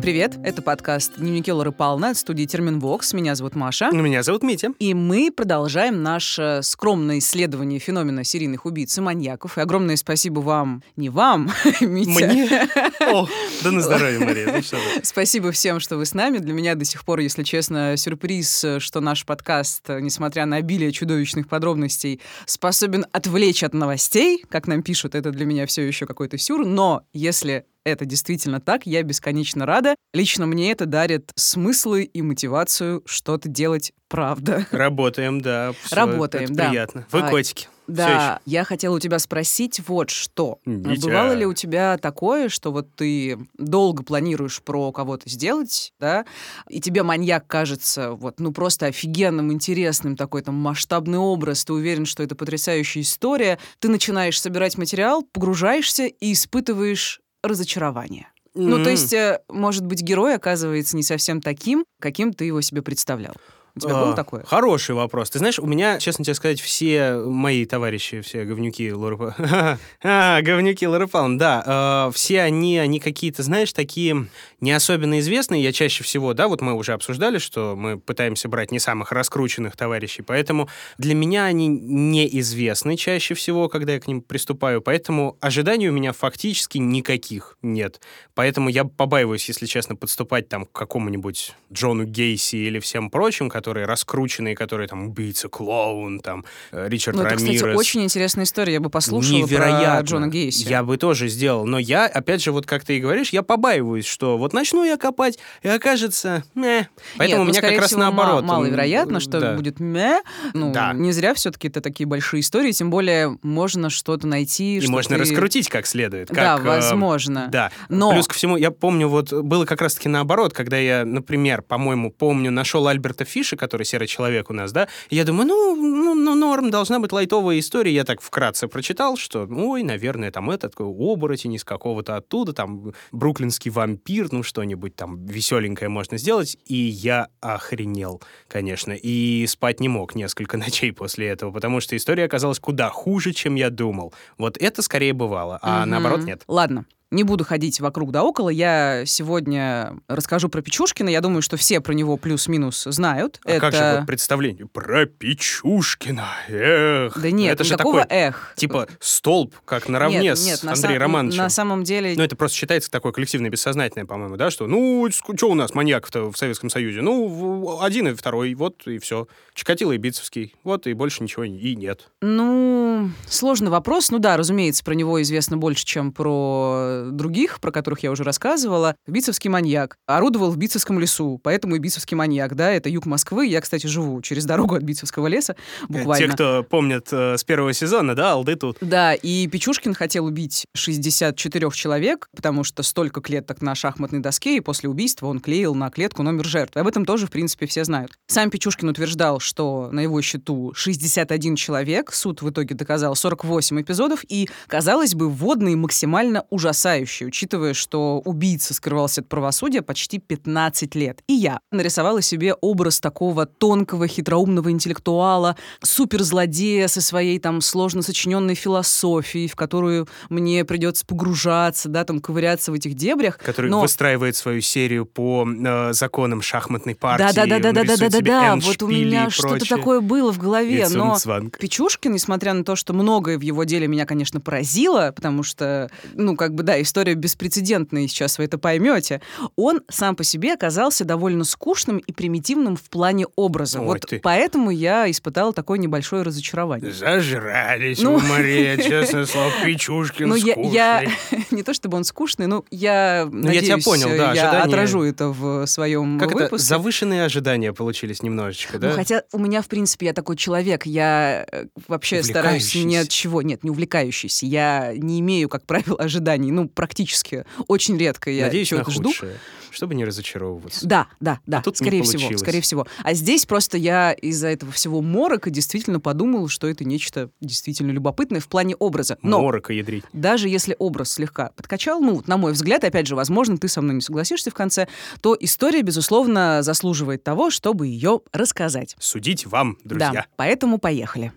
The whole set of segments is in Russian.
Всем привет! Это подкаст «Дневники Лоры Палны» от студии Терминвокс. Меня зовут Маша. Меня зовут Митя. И мы продолжаем наше скромное исследование феномена серийных убийц и маньяков. И огромное спасибо вам, не вам, Митя. Мне? О, да на здоровье, Мария. Ну. Спасибо всем, что вы с нами. Для меня до сих пор, если честно, сюрприз, что наш подкаст, несмотря на обилие чудовищных подробностей, способен отвлечь от новостей. Как нам пишут, это для меня все еще какой-то сюр. Но если это действительно так, я бесконечно рада. Лично мне это дарит смыслы и мотивацию что-то делать правда. Работаем, да. всё, Работаем, это да. Приятно. Вы А, котики. Да, я хотела у тебя спросить вот что. Митя. Бывало ли у тебя такое, что вот ты долго планируешь про кого-то сделать, да, и тебе маньяк кажется вот, ну, просто офигенным, интересным, такой там масштабный образ, ты уверен, что это потрясающая история, ты начинаешь собирать материал, погружаешься и испытываешь разочарование. Ну, то есть, э, может быть, герой оказывается не совсем таким, каким ты его себе представлял. У тебя было А, такое? Хороший вопрос. Ты знаешь, у меня, честно тебе сказать, все мои товарищи, все говнюки Лоры А, говнюки Лоры да, э, все они, они какие-то, знаешь, такие не особенно известные. Я чаще всего, да, вот мы уже обсуждали, что мы пытаемся брать не самых раскрученных товарищей, поэтому для меня они неизвестны чаще всего, когда я к ним приступаю, поэтому ожиданий у меня фактически никаких нет. Поэтому я побаиваюсь, если честно, подступать там к какому-нибудь Джону Гейси или всем прочим, которые раскрученные, которые там убийца, клоун, там э, Ричард Ну, это, Рамирес. кстати, очень интересная история. Я бы послушала Невероятно. про Джона Гейси. Я бы тоже сделал. Но я, опять же, вот как ты и говоришь, я побаиваюсь, что вот начну я копать, и окажется... Мeh. Поэтому Нет, у меня ну, как раз всего, наоборот. ма- Маловероятно, что да. будет мя. Ну, Да. не зря все-таки это такие большие истории, тем более можно что-то найти. И что можно ты- раскрутить как следует. Да, как, э, возможно. Да. Но- Плюс ко всему, я помню, вот было как раз-таки наоборот, когда я, например, по-моему, помню, нашел Альберта Фиша, который серый человек у нас, да, и я думаю, ну, ну, ну, норм, должна быть лайтовая история. Я так вкратце прочитал, что, ой, наверное, там этот оборотень из какого-то оттуда, там, бруклинский вампир, ну, что-нибудь там веселенькое можно сделать. И я охренел, конечно, и спать не мог несколько ночей после этого, потому что история оказалась куда хуже, чем я думал. Вот это скорее бывало, а Мгм. наоборот нет. Ладно. Не буду ходить вокруг да около. Я сегодня расскажу про Печушкина. Я думаю, что все про него плюс-минус знают. А это... как же вот представление? Про Печушкина, эх. Да нет, это же такой, эх. типа, столб, как наравне нет, с нет, на Андреем са- Романовичем. На самом деле... Ну, это просто считается такое коллективное бессознательное, по-моему, да, что, ну, что у нас маньяков-то в Советском Союзе? Ну, один и второй, вот и все. Чикатило и Битцевский, вот и больше ничего и нет. Ну, сложный вопрос. Ну да, разумеется, про него известно больше, чем про других, про которых я уже рассказывала. Битцевский маньяк. Орудовал в Битцевском лесу, поэтому и Битцевский маньяк, да, это юг Москвы. Я, кстати, живу через дорогу от Битцевского леса, буквально. Те, кто помнят э, с первого сезона, да, алды тут. Да, и Печушкин хотел убить 64 человек, потому что столько клеток на шахматной доске, и после убийства он клеил на клетку номер жертвы. Об этом тоже, в принципе, все знают. Сам Печушкин утверждал, что на его счету 61 человек, суд в итоге доказал 48 эпизодов, и, казалось бы, вводные максимально ужасающие, учитывая, что убийца скрывался от правосудия почти 15 лет. И я нарисовала себе образ такого тонкого, хитроумного интеллектуала, суперзлодея со своей там сложно сочиненной философией, в которую мне придется погружаться, да, там ковыряться в этих дебрях. Который Но- выстраивает свою серию по э, законам шахматной партии. Да, да, да, да, да, да, да, себе да. Вот у меня что-то такое было в голове, но. Печушкин, несмотря на то, что многое в его деле меня, конечно, поразило, потому что, ну, как бы, да, история беспрецедентная, сейчас вы это поймете, он сам по себе оказался довольно скучным и примитивным в плане образа. Ой вот ты. поэтому я испытала такое небольшое разочарование. Зажрались Ну. вы, Мария, честное слово, Печушкин Ну, я, скучный. я не то чтобы он скучный, но я Ну, я тебя надеюсь, понял, да, я ожидания- отражу это в своем Как это, выпуске. завышенные ожидания получились немножечко, Ну, да? хотя у меня, в принципе, я такой человек, я э, вообще стараюсь ни от чего, нет, не увлекающийся. Я не имею, как правило, ожиданий, ну, практически. Очень редко я Надеюсь на чего-то жду. худшее, чтобы не разочаровываться. Да, да, да, А тут скорее всего, скорее всего. А здесь просто я из-за этого всего морока действительно подумала, что это нечто действительно любопытное в плане образа. Но Морока ядрить. даже если образ слегка подкачал, ну, вот на мой взгляд, опять же, возможно, ты со мной не согласишься в конце, то история, безусловно, заслуживает того, чтобы ее рассказать. Судить вам, друзья. Да, поэтому поехали.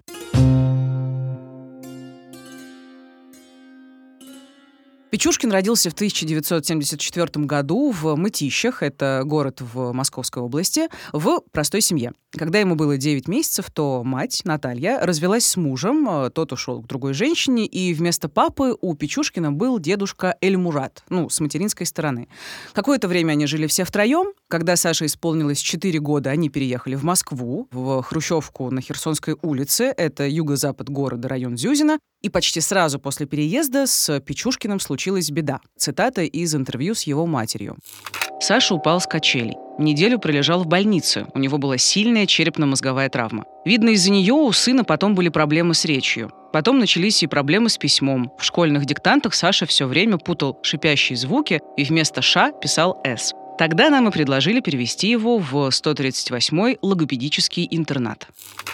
Печушкин родился в 1974 году в Мытищах, это город в Московской области, в простой семье. Когда ему было 9 месяцев, то мать, Наталья, развелась с мужем, э, тот ушел к другой женщине, и вместо папы у Печушкина был дедушка Эльмурат, ну, с материнской стороны. Какое-то время они жили все втроем. Когда Саше исполнилось 4 года, они переехали в Москву, в Хрущевку на Херсонской улице, это юго-запад города, район Зюзина, и почти сразу после переезда с Печушкиным случилась беда. Цитата из интервью с его матерью. Саша упал с качелей. Неделю пролежал в больнице. У него была сильная черепно-мозговая травма. Видно, из-за нее у сына потом были проблемы с речью. Потом начались и проблемы с письмом. В школьных диктантах Саша все время путал шипящие звуки и вместо «ш» писал «с». Тогда нам и предложили перевести его в 138-й логопедический интернат.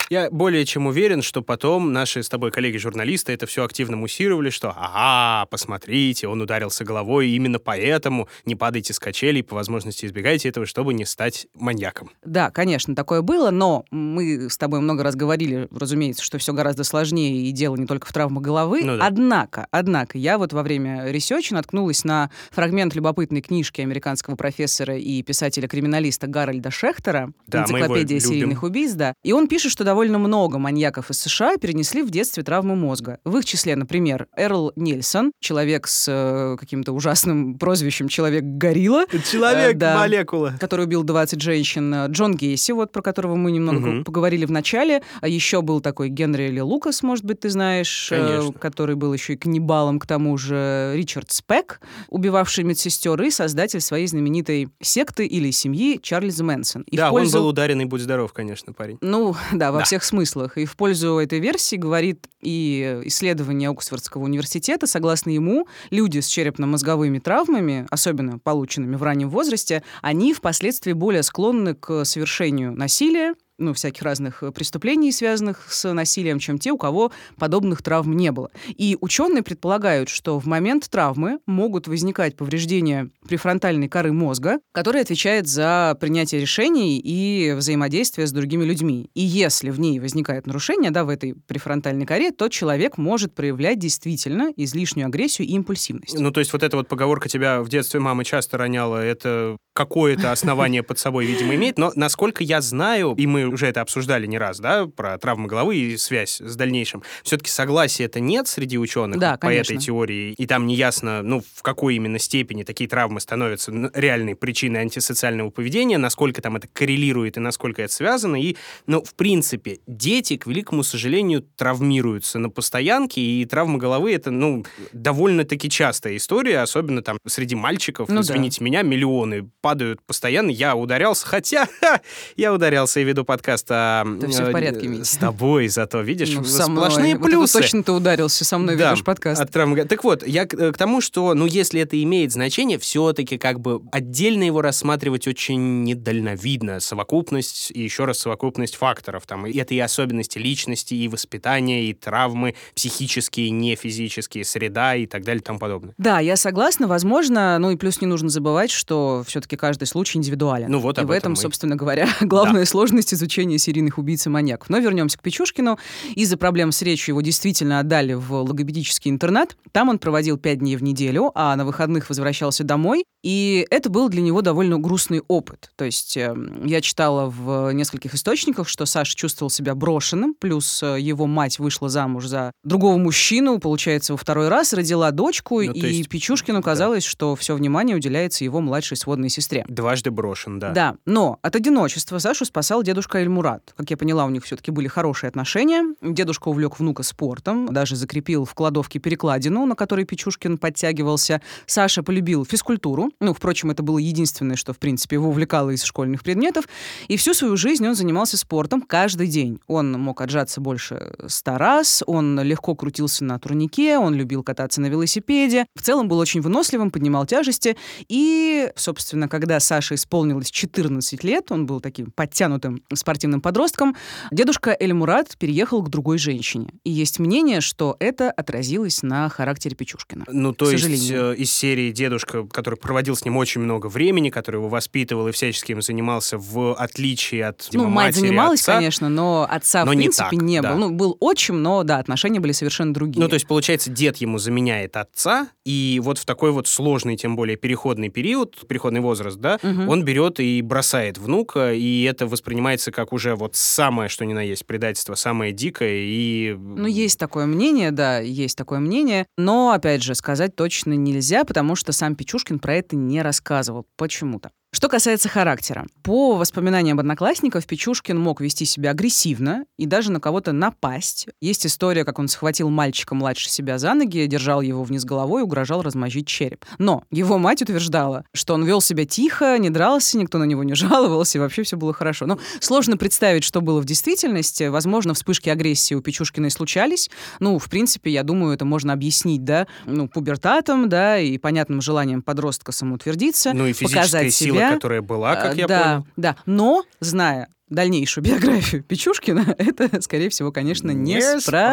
Я более чем уверен, что потом наши с тобой коллеги-журналисты это все активно муссировали, что «Ага, посмотрите, он ударился головой, именно поэтому не падайте с качелей, по возможности избегайте этого, чтобы не стать маньяком». Да, конечно, такое было, но мы с тобой много раз говорили, разумеется, что все гораздо сложнее, и дело не только в травмах головы. Ну, да. Однако, однако, я вот во время research а наткнулась на фрагмент любопытной книжки американского профессора и писателя-криминалиста Гарольда Шехтера да, «Энциклопедия серийных убийств», да. И он пишет, что довольно много маньяков из США перенесли в детстве травмы мозга. В их числе, например, Эрл Нильсон, человек с э, каким-то ужасным прозвищем «Человек-горилла». Человек-молекула. Э, да, который убил 20 женщин. Джон Гейси, вот про которого мы немного угу. поговорили в начале. А еще был такой Генри Ли Лукас, может быть, ты знаешь, э, который был еще и каннибалом, к тому же Ричард Спек, убивавший медсестер, и создатель своей знаменитой секты или семьи Чарльз Мэнсон. И да, пользу... он был ударенный, будь здоров, конечно, парень. Ну, да, во да всех смыслах. И в пользу этой версии говорит и исследование Оксфордского университета. Согласно ему, люди с черепно-мозговыми травмами, особенно полученными в раннем возрасте, они впоследствии более склонны к совершению насилия, ну, всяких разных э, преступлений, связанных с насилием, чем те, у кого подобных травм не было. И ученые предполагают, что в момент травмы могут возникать повреждения префронтальной коры мозга, которая отвечает за принятие решений и взаимодействие с другими людьми. И если в ней возникает нарушение, да, в этой префронтальной коре, то человек может проявлять действительно излишнюю агрессию и импульсивность. Ну, то есть вот эта вот поговорка тебя в детстве мама часто роняла, это какое-то основание под собой, видимо, имеет. Но, насколько я знаю, и мы уже это обсуждали не раз, да, про травмы головы и связь с дальнейшим. Все-таки согласия это нет среди ученых да, по этой теории, и там не ясно, ну, в какой именно степени такие травмы становятся реальной причиной антисоциального поведения, насколько там это коррелирует и насколько это связано. И, ну, в принципе, дети, к великому сожалению, травмируются на постоянке, и травмы головы это, ну, довольно-таки частая история, особенно там среди мальчиков, ну, извините да. меня, миллионы падают постоянно. Я ударялся, хотя ха, я ударялся и веду подкаст подкаста да все в порядке, Митя. с тобой, зато, видишь, ну, сплошные мной. плюсы. Вот точно ты ударился со мной, да, ведешь подкаст. От травмы. Так вот, я к, к тому, что, ну, если это имеет значение, все-таки как бы отдельно его рассматривать очень недальновидно. Совокупность, и еще раз совокупность факторов. Там, и это и особенности личности, и воспитания, и травмы психические, не физические, среда и так далее и тому подобное. Да, я согласна. Возможно, ну и плюс не нужно забывать, что все-таки каждый случай индивидуален. Ну вот и об в этом, этом мы... собственно говоря, главная да. сложность изучения изучения серийных убийц и маньяков. Но вернемся к Печушкину. Из-за проблем с речью его действительно отдали в логопедический интернат. Там он проводил пять дней в неделю, а на выходных возвращался домой. И это был для него довольно грустный опыт. То есть э, я читала в нескольких источниках, что Саша чувствовал себя брошенным, плюс э, его мать вышла замуж за другого мужчину, получается, во второй раз, родила дочку, ну, и есть... Печушкину казалось, да. что все внимание уделяется его младшей сводной сестре. Дважды брошен, да. Да, но от одиночества Сашу спасал дедушка Эльмурат. Как я поняла, у них все-таки были хорошие отношения. Дедушка увлек внука спортом, даже закрепил в кладовке перекладину, на которой Печушкин подтягивался. Саша полюбил физкультуру, ну, впрочем, это было единственное, что, в принципе, его увлекало из школьных предметов. И всю свою жизнь он занимался спортом каждый день. Он мог отжаться больше ста раз, он легко крутился на турнике, он любил кататься на велосипеде. В целом был очень выносливым, поднимал тяжести. И, собственно, когда Саше исполнилось 14 лет, он был таким подтянутым спортивным подростком, дедушка Эльмурат переехал к другой женщине. И есть мнение, что это отразилось на характере Печушкина. Ну, то есть э, из серии дедушка, который проводил проводил с ним очень много времени, который его воспитывал и всячески им занимался, в отличие от Ну, Дима, мать матери, занималась, отца. конечно, но отца, Но в не принципе, так, не да. было. Ну, был отчим, но, да, отношения были совершенно другие. Ну, то есть, получается, дед ему заменяет отца, и вот в такой вот сложный, тем более переходный период, переходный возраст, да, Мгм. он берет и бросает внука, и это воспринимается как уже вот самое, что ни на есть, предательство, самое дикое, и... Ну, есть такое мнение, да, есть такое мнение. Но, опять же, сказать точно нельзя, потому что сам Печушкин про это не рассказывал почему-то. Что касается характера. По воспоминаниям одноклассников, Печушкин мог вести себя агрессивно и даже на кого-то напасть. Есть история, как он схватил мальчика младше себя за ноги, держал его вниз головой и угрожал размозжить череп. Но его мать утверждала, что он вел себя тихо, не дрался, никто на него не жаловался, и вообще все было хорошо. Но сложно представить, что было в действительности. Возможно, вспышки агрессии у Печушкина и случались. Ну, в принципе, я думаю, это можно объяснить, да, ну, пубертатом, да, и понятным желанием подростка самоутвердиться, Ну и показать сила, себя. Которая была, как А, я да, понял. Да, но, зная дальнейшую биографию Печушкина, это, скорее всего, конечно,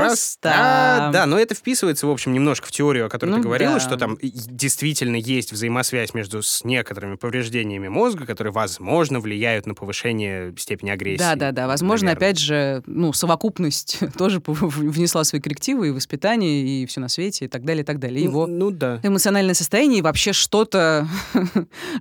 неспроста. Да, но это вписывается, в общем, немножко в теорию, о которой Ну ты говорила, да. что там и- действительно есть взаимосвязь между с некоторыми повреждениями мозга, которые, возможно, влияют на повышение степени агрессии. Да, да, да. Возможно, наверное. опять же, ну, совокупность тоже внесла свои коррективы и воспитание, и все на свете, и так далее, и так далее. Его Ну, ну да. эмоциональное состояние и вообще что-то,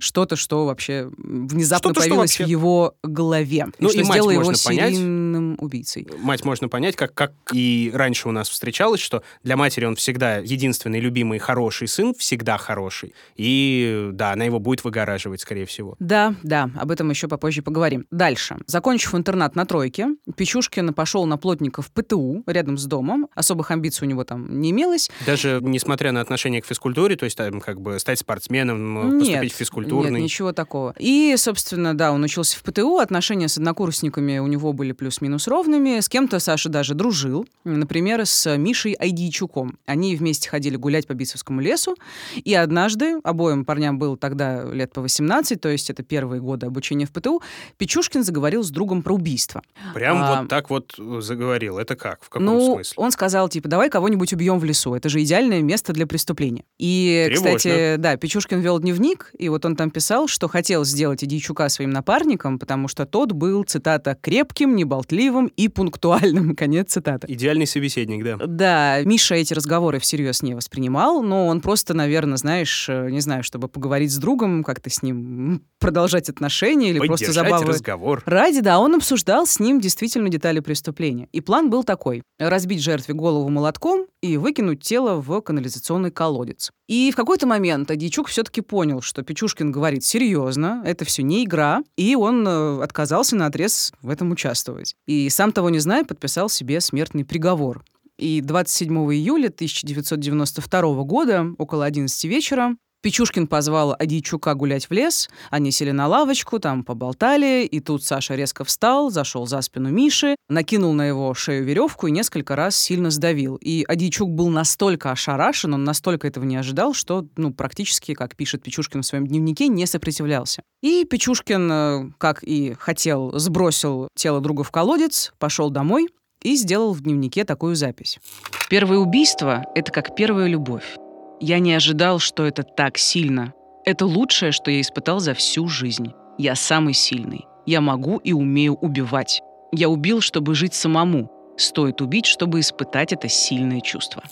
что-то, что вообще внезапно что появилось вообще. в его голове. Ну, и и что мать сделало его понять. серийным убийцей. Мать можно понять, как, как и раньше у нас встречалось, что для матери он всегда единственный любимый хороший сын, всегда хороший. И да, она его будет выгораживать, скорее всего. Да, да, об этом еще попозже поговорим. Дальше. Закончив интернат на тройке, Печушкин пошел на плотников ПТУ рядом с домом. Особых амбиций у него там не имелось. Даже несмотря на отношение к физкультуре, то есть там как бы стать спортсменом, Нет, поступить в физкультурный. Нет, ничего такого. И, собственно, да, он учился в ПТУ, отношения с однокурсниками у него были плюс-минус ровными. С кем-то Саша даже дружил. Например, с Мишей Айдийчуком. Они вместе ходили гулять по Битцевскому лесу. И однажды, обоим парням было тогда лет по 18, то есть это первые годы обучения в ПТУ, Печушкин заговорил с другом про убийство. Прям А, вот так вот э, заговорил. Это как? В каком ну, смысле? он сказал, типа, давай кого-нибудь убьем в лесу. Это же идеальное место для преступления. И, Тревожно. кстати, да, Печушкин вел дневник, и вот он там писал, что хотел сделать Идийчука своим напарником, потому что тот был, цитата, крепким, неболтливым и пунктуальным. Конец цитаты. Идеальный собеседник, да. Да, Миша эти разговоры всерьез не воспринимал, но он просто, наверное, знаешь, э, не знаю, чтобы поговорить с другом, как-то с ним продолжать отношения или просто Поддержать забавы. разговор. Ради, да, он обсуждал с ним действительно детали преступления. И план был такой. Разбить жертве голову молотком и выкинуть тело в канализационный колодец. И в какой-то момент Адичук все-таки понял, что Печушкин говорит серьезно, это все не игра, и он э, отказался на отрез в этом участвовать. И сам того не зная, подписал себе смертный приговор. И 27 июля 1992 года, около 11 вечера, Печушкин позвал Адийчука гулять в лес, они сели на лавочку, там поболтали, и тут Саша резко встал, зашел за спину Миши, накинул на его шею веревку и несколько раз сильно сдавил. И Адийчук был настолько ошарашен, он настолько этого не ожидал, что, ну, практически, как пишет Печушкин в своем дневнике, не сопротивлялся. И Печушкин, э, как и хотел, сбросил тело друга в колодец, пошел домой и сделал в дневнике такую запись. Первое убийство — это как первая любовь. Я не ожидал, что это так сильно. Это лучшее, что я испытал за всю жизнь. Я самый сильный. Я могу и умею убивать. Я убил, чтобы жить самому. Стоит убить, чтобы испытать это сильное чувство.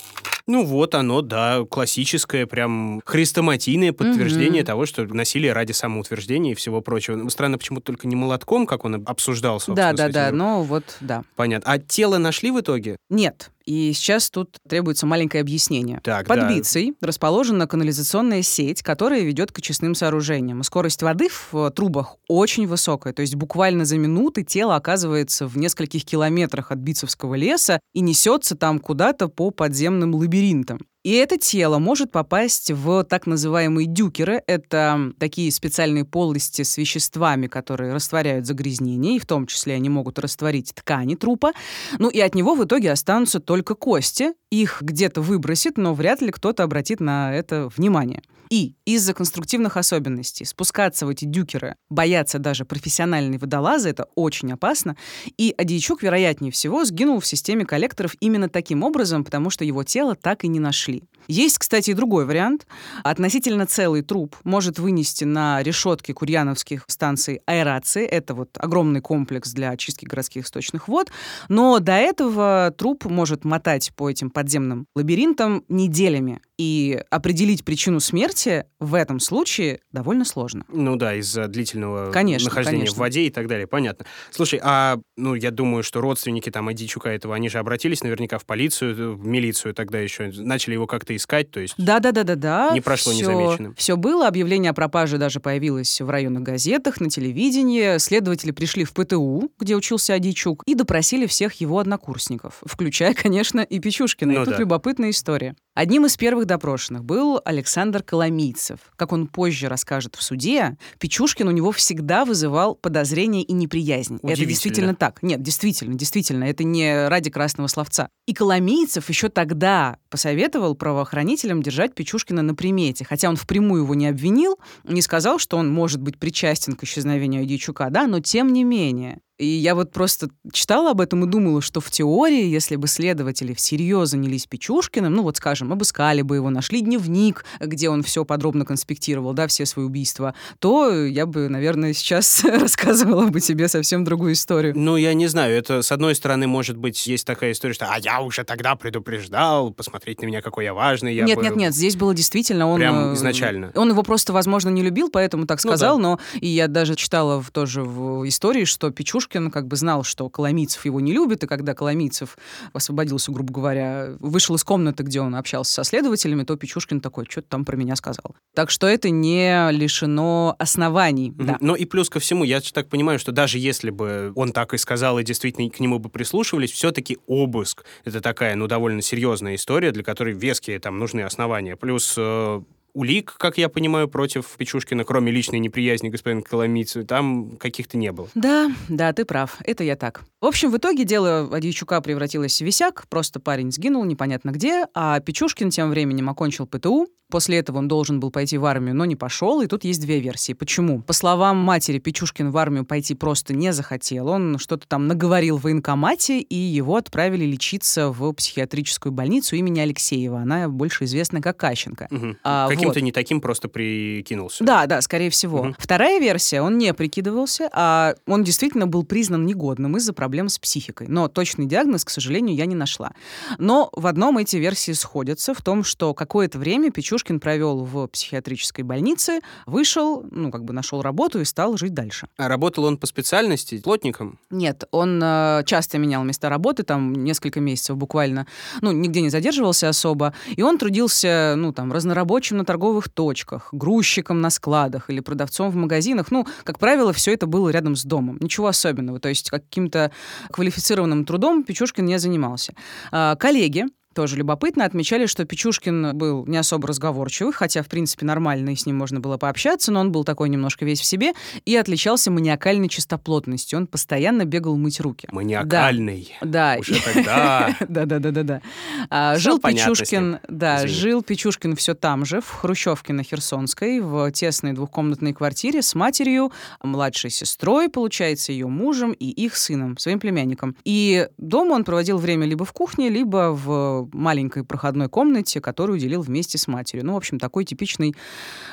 Ну вот оно, да, классическое, прям хрестоматийное подтверждение Мгм. того, что насилие ради самоутверждения и всего прочего. Ну, Странно, почему только не молотком, как он обсуждал, собственно. Да, да, да, но вот да. Понятно. А тело нашли в итоге? Нет. И сейчас тут требуется маленькое объяснение. Так, Под да. Бицей расположена канализационная сеть, которая ведет к очистным сооружениям. Скорость воды в э, трубах очень высокая, то есть буквально за минуты тело оказывается в нескольких километрах от Бицевского леса и несется там куда-то по подземным лабиринтам. И это тело может попасть в так называемые дюкеры. Это такие специальные полости с веществами, которые растворяют загрязнение, и в том числе они могут растворить ткани трупа. Ну и от него в итоге останутся только кости. Их где-то выбросит, но вряд ли кто-то обратит на это внимание. И из-за конструктивных особенностей спускаться в эти дюкеры боятся даже профессиональные водолазы, это очень опасно. И Адийчук, вероятнее всего, сгинул в системе коллекторов именно таким образом, потому что его тело так и не нашли. Нашли. Есть, кстати, и другой вариант. Относительно целый труп может вынести на решетки курьяновских станций аэрации. Это вот огромный комплекс для очистки городских источных вод. Но до этого труп может мотать по этим подземным лабиринтам неделями. И определить причину смерти в этом случае довольно сложно. Ну да, из-за длительного конечно, нахождения конечно. в воде и так далее. Понятно. Слушай, а ну я думаю, что родственники там Адичука этого, они же обратились наверняка в полицию, в милицию тогда еще, начали его как-то искать, то есть... Да-да-да-да-да. Не прошло все, незамеченным. Все было, объявление о пропаже даже появилось в районных газетах, на телевидении. Следователи пришли в ПТУ, где учился Адичук, и допросили всех его однокурсников, включая, конечно, и Печушкина. Ну, и тут да. любопытная история. Одним из первых допрошенных был Александр Коломийцев. Как он позже расскажет в суде, Печушкин у него всегда вызывал подозрения и неприязнь. Это действительно так. Нет, действительно, действительно, это не ради красного словца. И Коломийцев еще тогда посоветовал правоохранителям держать Печушкина на примете, хотя он впрямую его не обвинил, не сказал, что он может быть причастен к исчезновению Дьячука, да, но тем не менее. И я вот просто читала об этом и думала, что в теории, если бы следователи всерьез занялись Печушкиным, ну вот, скажем, обыскали бы его, нашли дневник, где он все подробно конспектировал, да, все свои убийства, то я бы, наверное, сейчас рассказывала бы тебе совсем другую историю. Ну, я не знаю, это, с одной стороны, может быть, есть такая история, что «а я уже тогда предупреждал, посмотреть на меня, какой я важный». Я нет, бы... нет, нет, здесь было действительно он... Прям э, изначально. Он его просто, возможно, не любил, поэтому так сказал, ну, да. но и я даже читала в, тоже в истории, что Печушкин Пушкин как бы знал, что Коломийцев его не любит, и когда Коломийцев освободился, грубо говоря, вышел из комнаты, где он общался со следователями, то Печушкин такой, что-то там про меня сказал. Так что это не лишено оснований. Mm-hmm. Да. Но и плюс ко всему, я так понимаю, что даже если бы он так и сказал, и действительно к нему бы прислушивались, все-таки обыск — это такая, ну, довольно серьезная история, для которой веские там нужны основания. Плюс э, улик, как я понимаю, против Печушкина, кроме личной неприязни господина Коломийца, там каких-то не было. Да, да, ты прав. Это я так. В общем, в итоге дело Адьячука превратилось в висяк, просто парень сгинул непонятно где, а Печушкин тем временем окончил ПТУ, После этого он должен был пойти в армию, но не пошел. И тут есть две версии. Почему? По словам матери, Печушкин в армию пойти просто не захотел. Он что-то там наговорил в военкомате, и его отправили лечиться в психиатрическую больницу имени Алексеева. Она больше известна как Кащенко. Угу. А, Каким-то вот. не таким просто прикинулся. Да, да, скорее всего. Угу. Вторая версия, он не прикидывался, а он действительно был признан негодным из-за проблем с психикой. Но точный диагноз, к сожалению, я не нашла. Но в одном эти версии сходятся, в том, что какое-то время Печушкин Пушкин провел в психиатрической больнице, вышел, ну, как бы нашел работу и стал жить дальше. А работал он по специальности, плотником? Нет, он э, часто менял места работы, там несколько месяцев буквально, ну, нигде не задерживался особо, и он трудился, ну, там, разнорабочим на торговых точках, грузчиком на складах или продавцом в магазинах. Ну, как правило, все это было рядом с домом. Ничего особенного. То есть каким-то квалифицированным трудом Печушкин не занимался. А, коллеги, тоже любопытно, отмечали, что Печушкин был не особо разговорчивый, хотя, в принципе, нормально, и с ним можно было пообщаться, но он был такой немножко весь в себе и отличался маниакальной чистоплотностью. Он постоянно бегал мыть руки. Маниакальный. Да. Уже тогда. Да-да-да-да. А, жил Печушкин, да, жил Печушкин все там же, в Хрущевке на Херсонской, в тесной двухкомнатной квартире с матерью, младшей сестрой, получается, ее мужем и их сыном, своим племянником. И дома он проводил время либо в кухне, либо в маленькой проходной комнате, которую делил вместе с матерью. Ну, в общем, такой типичный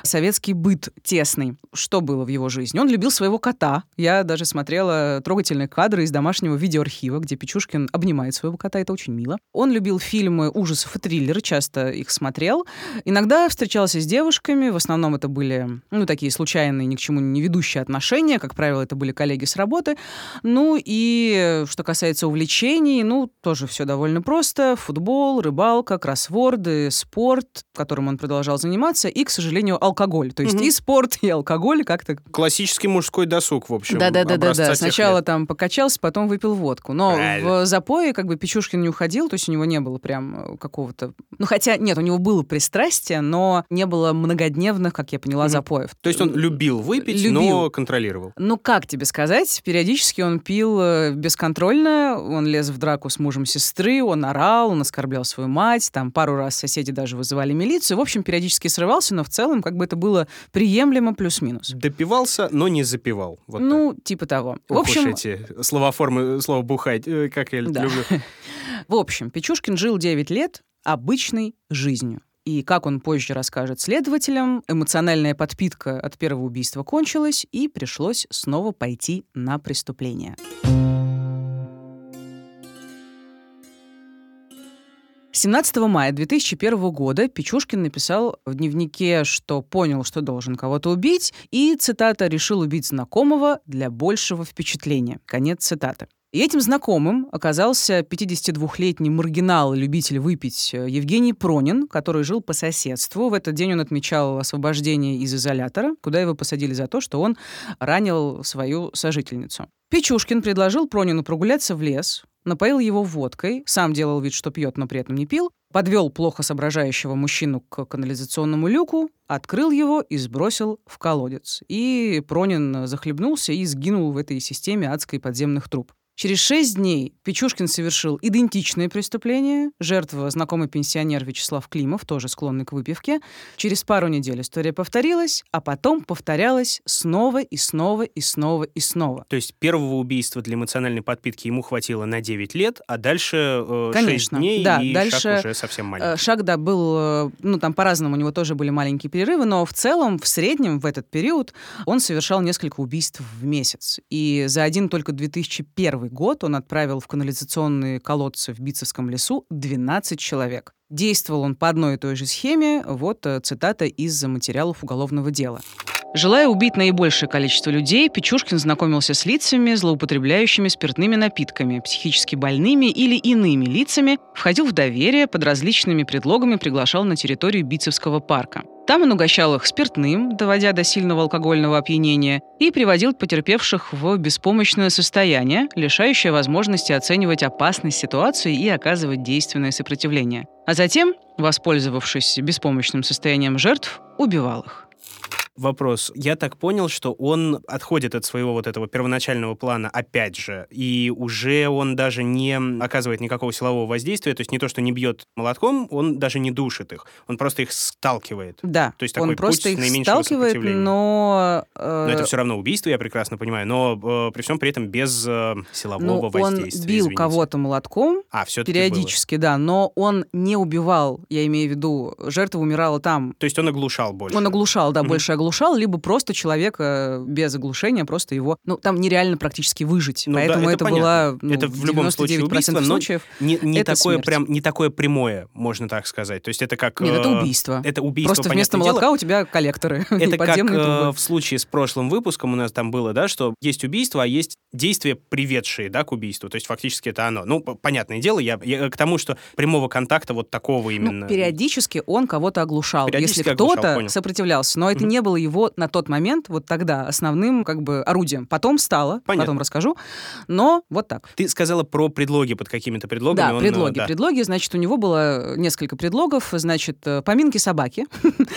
советский быт тесный. Что было в его жизни? Он любил своего кота. Я даже смотрела трогательные кадры из домашнего видеоархива, где Печушкин обнимает своего кота. Это очень мило. Он любил фильмы ужасов и триллеры, часто их смотрел. Иногда встречался с девушками. В основном это были, ну, такие случайные, ни к чему не ведущие отношения. Как правило, это были коллеги с работы. Ну, и что касается увлечений, ну, тоже все довольно просто. Футбол, футбол, рыбалка, кроссворды, спорт, которым он продолжал заниматься, и, к сожалению, алкоголь. То есть угу. и спорт, и алкоголь как-то... Классический мужской досуг, в общем. Да-да-да-да. Сначала лет. там покачался, потом выпил водку. Но Правильно. в запое как бы Печушкин не уходил, то есть у него не было прям э, какого-то... Ну, хотя, нет, у него было пристрастие, но не было многодневных, как я поняла, угу. запоев. То есть он любил выпить, любил. но контролировал. Ну, как тебе сказать? Периодически он пил э, бесконтрольно, он лез в драку с мужем сестры, он орал, он оскорблял оскорблял свою мать, там пару раз соседи даже вызывали милицию. В общем, периодически срывался, но в целом как бы это было приемлемо плюс-минус. Допивался, но не запивал. Вот ну, так. типа того. Ох в общем... Эти слова формы, слово «бухать», э, как я да. люблю. В общем, Печушкин жил 9 лет, обычной жизнью. И, как он позже расскажет следователям, эмоциональная подпитка от первого убийства кончилась, и пришлось снова пойти на преступление. 17 мая 2001 года Печушкин написал в дневнике, что понял, что должен кого-то убить, и, цитата, «решил убить знакомого для большего впечатления». Конец цитаты. И этим знакомым оказался 52-летний маргинал, любитель выпить э, Евгений Пронин, который жил по соседству. В этот день он отмечал освобождение из изолятора, куда его посадили за то, что он ранил свою сожительницу. Печушкин предложил Пронину прогуляться в лес, напоил его водкой, сам делал вид, что пьет, но при этом не пил, подвел плохо соображающего мужчину к канализационному люку, открыл его и сбросил в колодец. И Пронин захлебнулся и сгинул в этой системе адской подземных труб. Через шесть дней Печушкин совершил идентичное преступление. Жертва — знакомый пенсионер Вячеслав Климов, тоже склонный к выпивке. Через пару недель история повторилась, а потом повторялась снова и снова и снова и снова. То есть первого убийства для эмоциональной подпитки ему хватило на 9 лет, а дальше э, Конечно, 6 дней, да, и дальше, шаг уже совсем э, маленький. Шаг, да, был, э, ну, там по-разному, у него тоже были маленькие перерывы, но в целом, в среднем, в этот период он совершал несколько убийств в месяц. И за один только 2001 год он отправил в канализационные колодцы в Битцевском лесу 12 человек. Действовал он по одной и той же схеме. Вот э, цитата из материалов уголовного дела. Желая убить наибольшее количество людей, Печушкин знакомился с лицами, злоупотребляющими спиртными напитками, психически больными или иными лицами, входил в доверие, под различными предлогами приглашал на территорию Битцевского парка. Там он угощал их спиртным, доводя до сильного алкогольного опьянения, и приводил потерпевших в беспомощное состояние, лишающее возможности оценивать опасность ситуации и оказывать действенное сопротивление. А затем, воспользовавшись беспомощным состоянием жертв, убивал их. Вопрос. Я так понял, что он отходит от своего вот этого первоначального плана опять же, и уже он даже не оказывает никакого силового воздействия, то есть не то, что не бьет молотком, он даже не душит их, он просто их сталкивает. Да, То есть он такой просто путь их сталкивает, но... э, Но это все равно убийство, я прекрасно понимаю, но э, при всем при этом без э, силового ну, он воздействия. бил извините. кого-то молотком, А, все-таки периодически, да, но он не убивал, я имею в виду, жертва умирала там. То есть он оглушал больше. Он оглушал, да, Мгм. больше оглушал, либо просто человека без оглушения, просто его, ну, там нереально практически выжить. Ну да, Поэтому это это, понятно. была ну, Это в любом случае 99% убийство, но случаев. Не, не Это такое смерть. прям, не такое прямое, можно так сказать. То есть это как... Нет, это э, убийство. Это убийство, Просто вместо понятное дело. молотка у тебя коллекторы Это как э, трубы. в случае с прошлым выпуском у нас там было, да, что есть убийство, а есть действия, приведшие, да, к убийству. То есть фактически это оно. Ну, понятное дело, я, я к тому, что прямого контакта вот такого именно... Ну, периодически он кого-то оглушал, Периодически если кто-то сопротивлялся. Но это Мгм. не было его на тот момент, вот тогда, основным как бы орудием. Потом стало, Понятно. потом расскажу. Но вот так. Ты сказала про предлоги под какими-то предлогами. Да, он, э, предлоги. да. Предлоги, значит, у него было несколько предлогов. Значит, э, поминки собаки?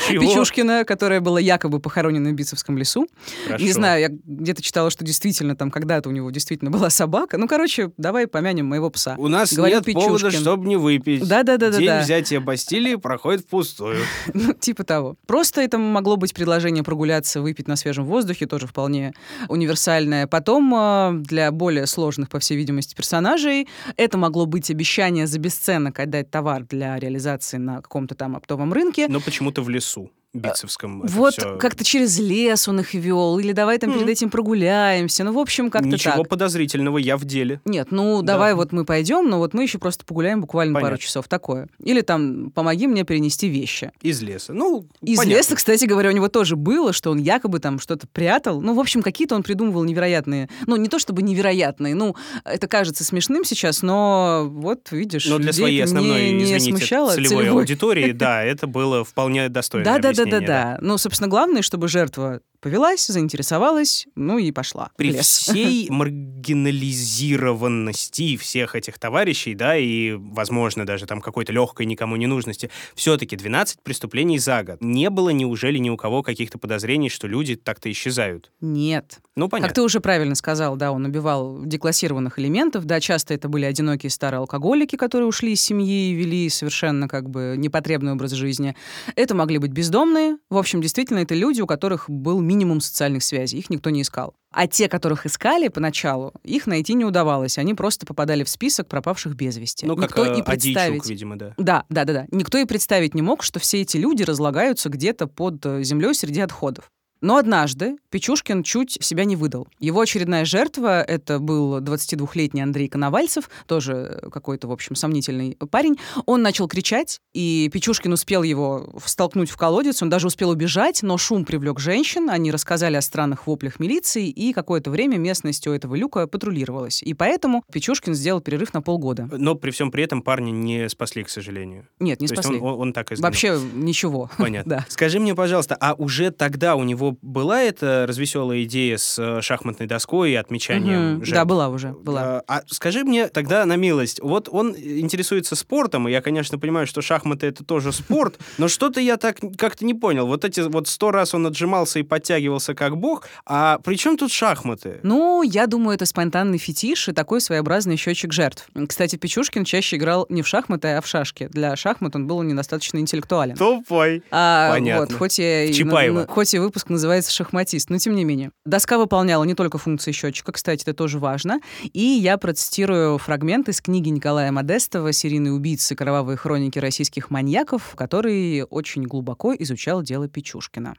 Печушкина, которая была якобы похоронена в Битцевском лесу. Хорошо. Не знаю, я где-то читала, что действительно там когда-то у него действительно была собака. Ну, короче, давай помянем моего пса. У нас Говорил нет повода, Печушкин. чтобы не выпить. Да-да-да-да-да. День взятия Бастилии проходит впустую. Ну, типа того. Просто это могло быть предложение прогуляться, выпить на свежем воздухе, тоже вполне универсальное. Потом, э, для более сложных, по всей видимости, персонажей, это могло быть обещание за бесценок отдать товар для реализации на каком-то там оптовом рынке. Но почему-то в лесу битцевском. вот всё- как-то через лес он их вел, или давай там перед Мгм. этим прогуляемся. Ну, в общем, как-то Ничего так. подозрительного, я в деле. Нет, ну Да. давай вот мы пойдем, но вот мы еще просто погуляем буквально пару Понятно. часов. Такое. Или там помоги мне перенести вещи. Из леса. Ну, Из понятно. леса, кстати говоря, у него тоже было, что он якобы там что-то прятал. Ну, в общем, какие-то он придумывал невероятные. Ну, не то чтобы невероятные. Ну, это кажется смешным сейчас, но вот видишь, Но для людей своей основной, не, не извините, смущало. целевой, целевой. аудитории, да, это было вполне достойно Да, да, да, да, да. Ну, собственно, главное, чтобы жертва повелась, заинтересовалась, ну и пошла. При лес. всей маргинализированности всех этих товарищей, да, и, возможно, даже там какой-то легкой никому не нужности, все-таки 12 преступлений за год. Не было, неужели, ни у кого каких-то подозрений, что люди так-то исчезают? Нет. Ну, понятно. Как ты уже правильно сказал, да, он убивал деклассированных элементов, да, часто это были одинокие старые алкоголики, которые ушли из семьи и вели совершенно как бы непотребный образ жизни. Это могли быть бездомные. В общем, действительно, это люди, у которых был минимум социальных связей, их никто не искал. А те, которых искали поначалу, их найти не удавалось. Они просто попадали в список пропавших без вести. Ну, как Никто э, и представить... Адичук, видимо, да. Да, да, да, да. Никто и представить не мог, что все эти люди разлагаются где-то под э, землей среди отходов. Но однажды Печушкин чуть себя не выдал. Его очередная жертва — это был 22-летний Андрей Коновальцев, тоже какой-то, в общем, сомнительный парень. Он начал кричать, и Печушкин успел его столкнуть в колодец, он даже успел убежать, но шум привлек женщин, они рассказали о странных воплях милиции, и какое-то время местность у этого люка патрулировалась. И поэтому Печушкин сделал перерыв на полгода. Но при всем при этом парня не спасли, к сожалению. Нет, не То спасли. он, он- он так и. Вообще ничего. Понятно. Да. Скажи мне, пожалуйста, а уже тогда у него была эта развеселая идея с э, шахматной доской и отмечанием Мгм. жертв? Да, была уже, была. А, а скажи мне тогда на милость, вот он интересуется спортом, и я, конечно, понимаю, что шахматы это тоже спорт, но что-то я так как-то не понял. Вот эти вот сто раз он отжимался и подтягивался как бог, а при чем тут шахматы? Ну, я думаю, это спонтанный фетиш и такой своеобразный счетчик жертв. Кстати, Печушкин чаще играл не в шахматы, а в шашки. Для шахмат он был недостаточно интеллектуален. Тупой. А, Понятно. Вот, хоть, и, Чапаева. на- хоть и выпуск называется «Шахматист», но тем не менее. Доска выполняла не только функции счетчика, кстати, это тоже важно. И я процитирую фрагмент из книги Николая Модестова «Серийный убийцы. Кровавые хроники российских маньяков», который очень глубоко изучал дело Печушкина.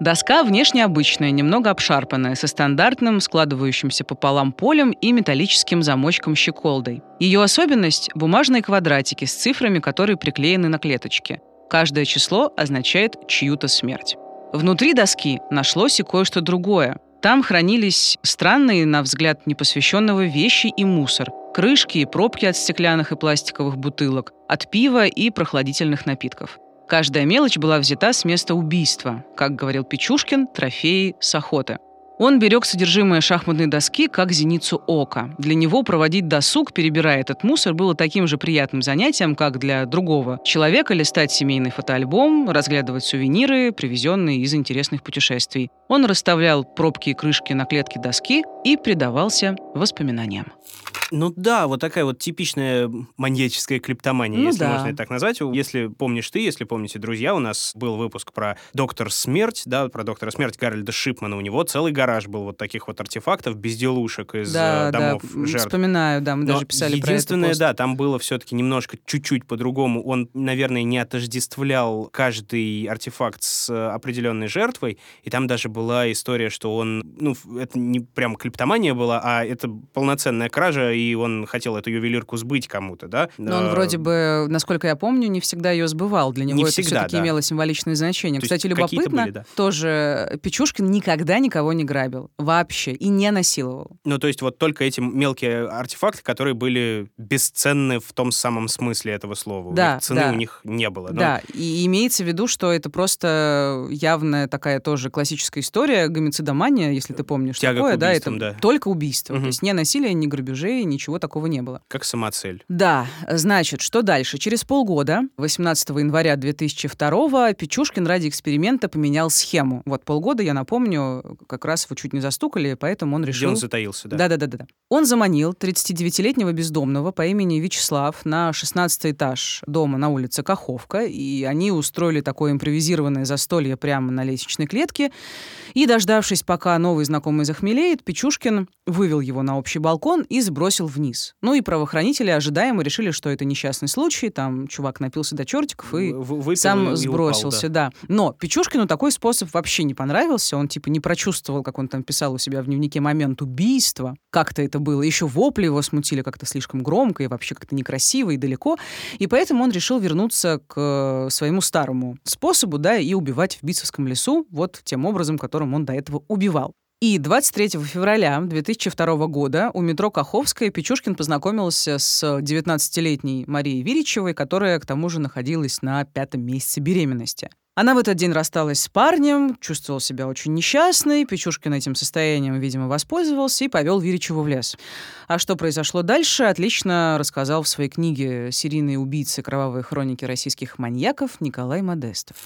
Доска внешне обычная, немного обшарпанная, со стандартным, складывающимся пополам полем и металлическим замочком-щеколдой. Ее особенность — бумажные квадратики с цифрами, которые приклеены на клеточке. Каждое число означает чью-то смерть. Внутри доски нашлось и кое-что другое. Там хранились странные, на взгляд непосвященного, вещи и мусор. Крышки и пробки от стеклянных и пластиковых бутылок, от пива и прохладительных напитков. Каждая мелочь была взята с места убийства. Как говорил Печушкин, трофеи с охоты. Он берег содержимое шахматной доски как зеницу ока. Для него проводить досуг, перебирая этот мусор, было таким же приятным занятием, как для другого человека листать семейный фотоальбом, разглядывать сувениры, привезенные из интересных путешествий. Он расставлял пробки и крышки на клетке доски и предавался воспоминаниям. Ну да, вот такая вот типичная маньяческая клептомания, Ну если да. можно это так назвать. Если помнишь ты, если помните друзья, у нас был выпуск про доктор смерть, да, про доктора смерть Гарольда Шипмана. У него целый гараж был вот таких вот артефактов, безделушек из да, э, домов да, жертв. вспоминаю, да, мы Но даже писали про это. единственное, да, там было все-таки немножко чуть-чуть по-другому. Он, наверное, не отождествлял каждый артефакт с э, определенной жертвой. И там даже была история, что он, ну, это не прям клептомания была, а это полноценная кража, и он хотел эту ювелирку сбыть кому-то, да? Но он Э, вроде бы, насколько я помню, не всегда ее сбывал. Для него Не это все-таки да. имело символичное значение. То Кстати, любопытно, были, да. тоже Печушкин никогда никого не грабил. Вообще. И не насиловал. Ну, то есть вот только эти мелкие артефакты, которые были бесценны в том самом смысле этого слова. У Да, них цены да. у них не было. Ну, Да, и имеется в виду, что это просто явная такая тоже классическая история гомицидомания, если ты помнишь Тяга такое, да, это да. только убийство. Мгм. То есть ни насилия, ни грабежей, ничего такого не было. Как самоцель. Да, значит, что дальше? Через полгода, 18 января 2002 Печушкин ради эксперимента поменял схему. Вот полгода, я напомню, как раз его чуть не застукали, поэтому он Где решил... он затаился, да? Да-да-да. Он заманил 39-летнего бездомного по имени Вячеслав на 16 этаж дома на улице Каховка, и они устроили такое импровизированное застолье прямо на лестничной клетке. И, дождавшись, пока новый знакомый захмелеет, Печушкин вывел его на общий балкон и сбросил вниз. Ну и правоохранители ожидаемо решили, что это несчастный случай, там чувак напился до чертиков и выпил сам и упал, сбросился, да. да. Но Печушкину такой способ вообще не понравился. Он типа не прочувствовал, как он там писал у себя в дневнике момент убийства. Как-то это было. Еще вопли его смутили как-то слишком громко и вообще как-то некрасиво и далеко. И поэтому он решил вернуться к э, своему старому способу, да, и убивать в Битцевском лесу вот тем образом, которым он до этого убивал. И 23 февраля 2002 года у метро Каховская Печушкин познакомился с 19-летней Марией Виричевой, которая, к тому же, находилась на пятом месяце беременности. Она в этот день рассталась с парнем, чувствовал себя очень несчастной. Печушкин этим состоянием, видимо, воспользовался и повел Виричеву в лес. А что произошло дальше, отлично рассказал в своей книге «Серийные убийцы. Кровавые хроники российских маньяков» Николай Модестов.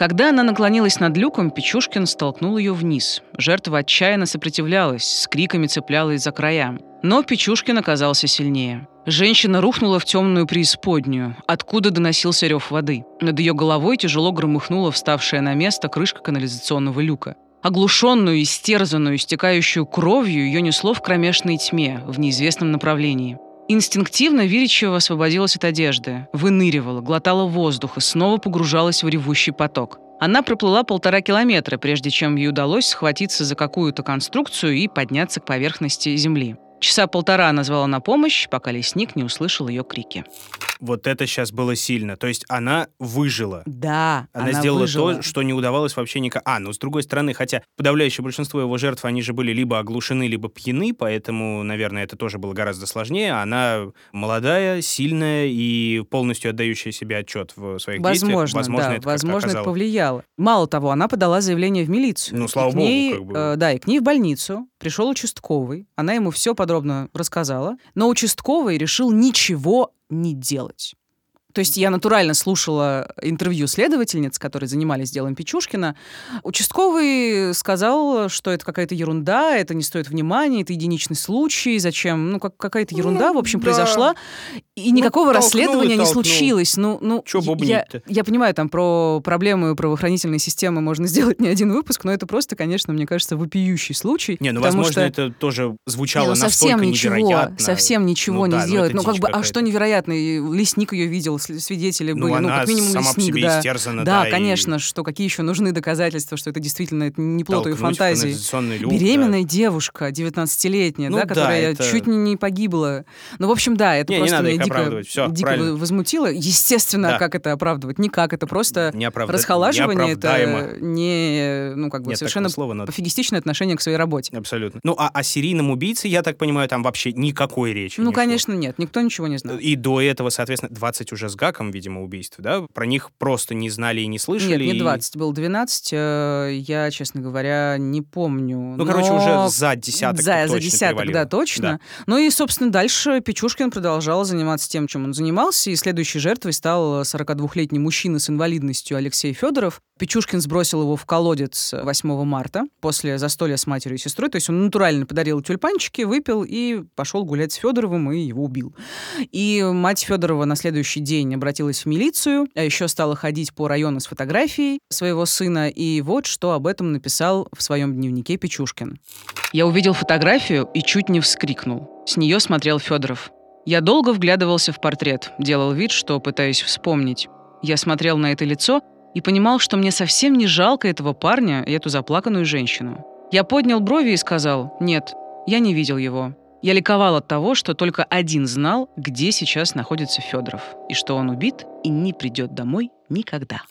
Когда она наклонилась над люком, Печушкин столкнул ее вниз. Жертва отчаянно сопротивлялась, с криками цеплялась за края. Но Печушкин оказался сильнее. Женщина рухнула в темную преисподнюю, откуда доносился рев воды. Над ее головой тяжело громыхнула вставшая на место крышка канализационного люка. Оглушенную, истерзанную, истекающую кровью, ее несло в кромешной тьме, в неизвестном направлении. Инстинктивно Виричева освободилась от одежды, выныривала, глотала воздух и снова погружалась в ревущий поток. Она проплыла полтора километра, прежде чем ей удалось схватиться за какую-то конструкцию и подняться к поверхности земли. Часа полтора она звала на помощь, пока лесник не услышал ее крики. Вот это сейчас было сильно. То есть она выжила. Да, Она, она сделала выжила. то, что не удавалось вообще никак. А, ну с другой стороны, хотя подавляющее большинство его жертв, они же были либо оглушены, либо пьяны, поэтому, наверное, это тоже было гораздо сложнее. Она молодая, сильная и полностью отдающая себе отчет в своих действиях. Возможно, Возможно, да, это возможно, это повлияло. Мало того, она подала заявление в милицию. Ну, слава богу, ней, как бы. э, да, и к ней в больницу пришел участковый. Она ему все подробно рассказала. Но участковый решил ничего не делать. То есть я натурально слушала интервью следовательниц, которые занимались делом Печушкина. Участковый сказал, что это какая-то ерунда, это не стоит внимания, это единичный случай, зачем? Ну, как, какая-то ерунда, Ну, в общем, да. произошла. И никакого толкнул и расследования не толкнул. случилось. Ну, ну, Чё я, я понимаю, там про проблемы правоохранительной системы можно сделать не один выпуск, но это просто, конечно, мне кажется, вопиющий случай. Не, ну, возможно, что... это тоже звучало Не, ну, настолько совсем ничего, невероятно. совсем ничего Ну не да, ну сделать. Ну, как бы, а какая-то. что невероятно? Лесник ее видел, свидетели Ну, были. она как минимум сама по лесник, себе да. истерзана, Да, да, и конечно, что какие еще нужны доказательства, что это действительно это не плод ее фантазии. люк, да. Беременная девушка, 19-летняя, Ну да, да, которая это- чуть не, не погибла. Ну, в общем, да, это Не, не просто надо меня их дико. Всё, дико правильно. возмутило. Естественно, Да. как это оправдывать? Никак, это просто Не оправда- расхолаживание, это не, ну, как бы Нет совершенно слова, но- пофигистичное отношение к своей работе. Абсолютно. Ну, а о серийном убийце, я так понимаю, там вообще никакой речи Ну, не шло. конечно, нет, никто ничего не знал. И до этого, соответственно, 20 уже с гаком, видимо, убийств, да? Про них просто не знали и не слышали. Нет, не и- 20, было 12. э, Я, честно говоря, не помню. Ну, короче, Но- уже за десяток За, за десяток, перевалило. да, точно. Ну и, собственно, дальше Печушкин продолжал заниматься тем, чем он занимался, и следующей жертвой стал 42-летний мужчина с инвалидностью Алексей Федоров. Печушкин сбросил его в колодец 8 марта после застолья с матерью и сестрой. То есть он натурально подарил тюльпанчики, выпил и пошел гулять с Федоровым и его убил. И мать Федорова на следующий день обратилась в милицию, а еще стала ходить по району с фотографией своего сына. И вот что об этом написал в своем дневнике Печушкин. Я увидел фотографию и чуть не вскрикнул. С нее смотрел Федоров. Я долго вглядывался в портрет, делал вид, что пытаюсь вспомнить. Я смотрел на это лицо и понимал, что мне совсем не жалко этого парня и эту заплаканную женщину. Я поднял брови и сказал «Нет, я не видел его». Я ликовал от того, что только один знал, где сейчас находится Федоров, и что он убит и не придет домой никогда.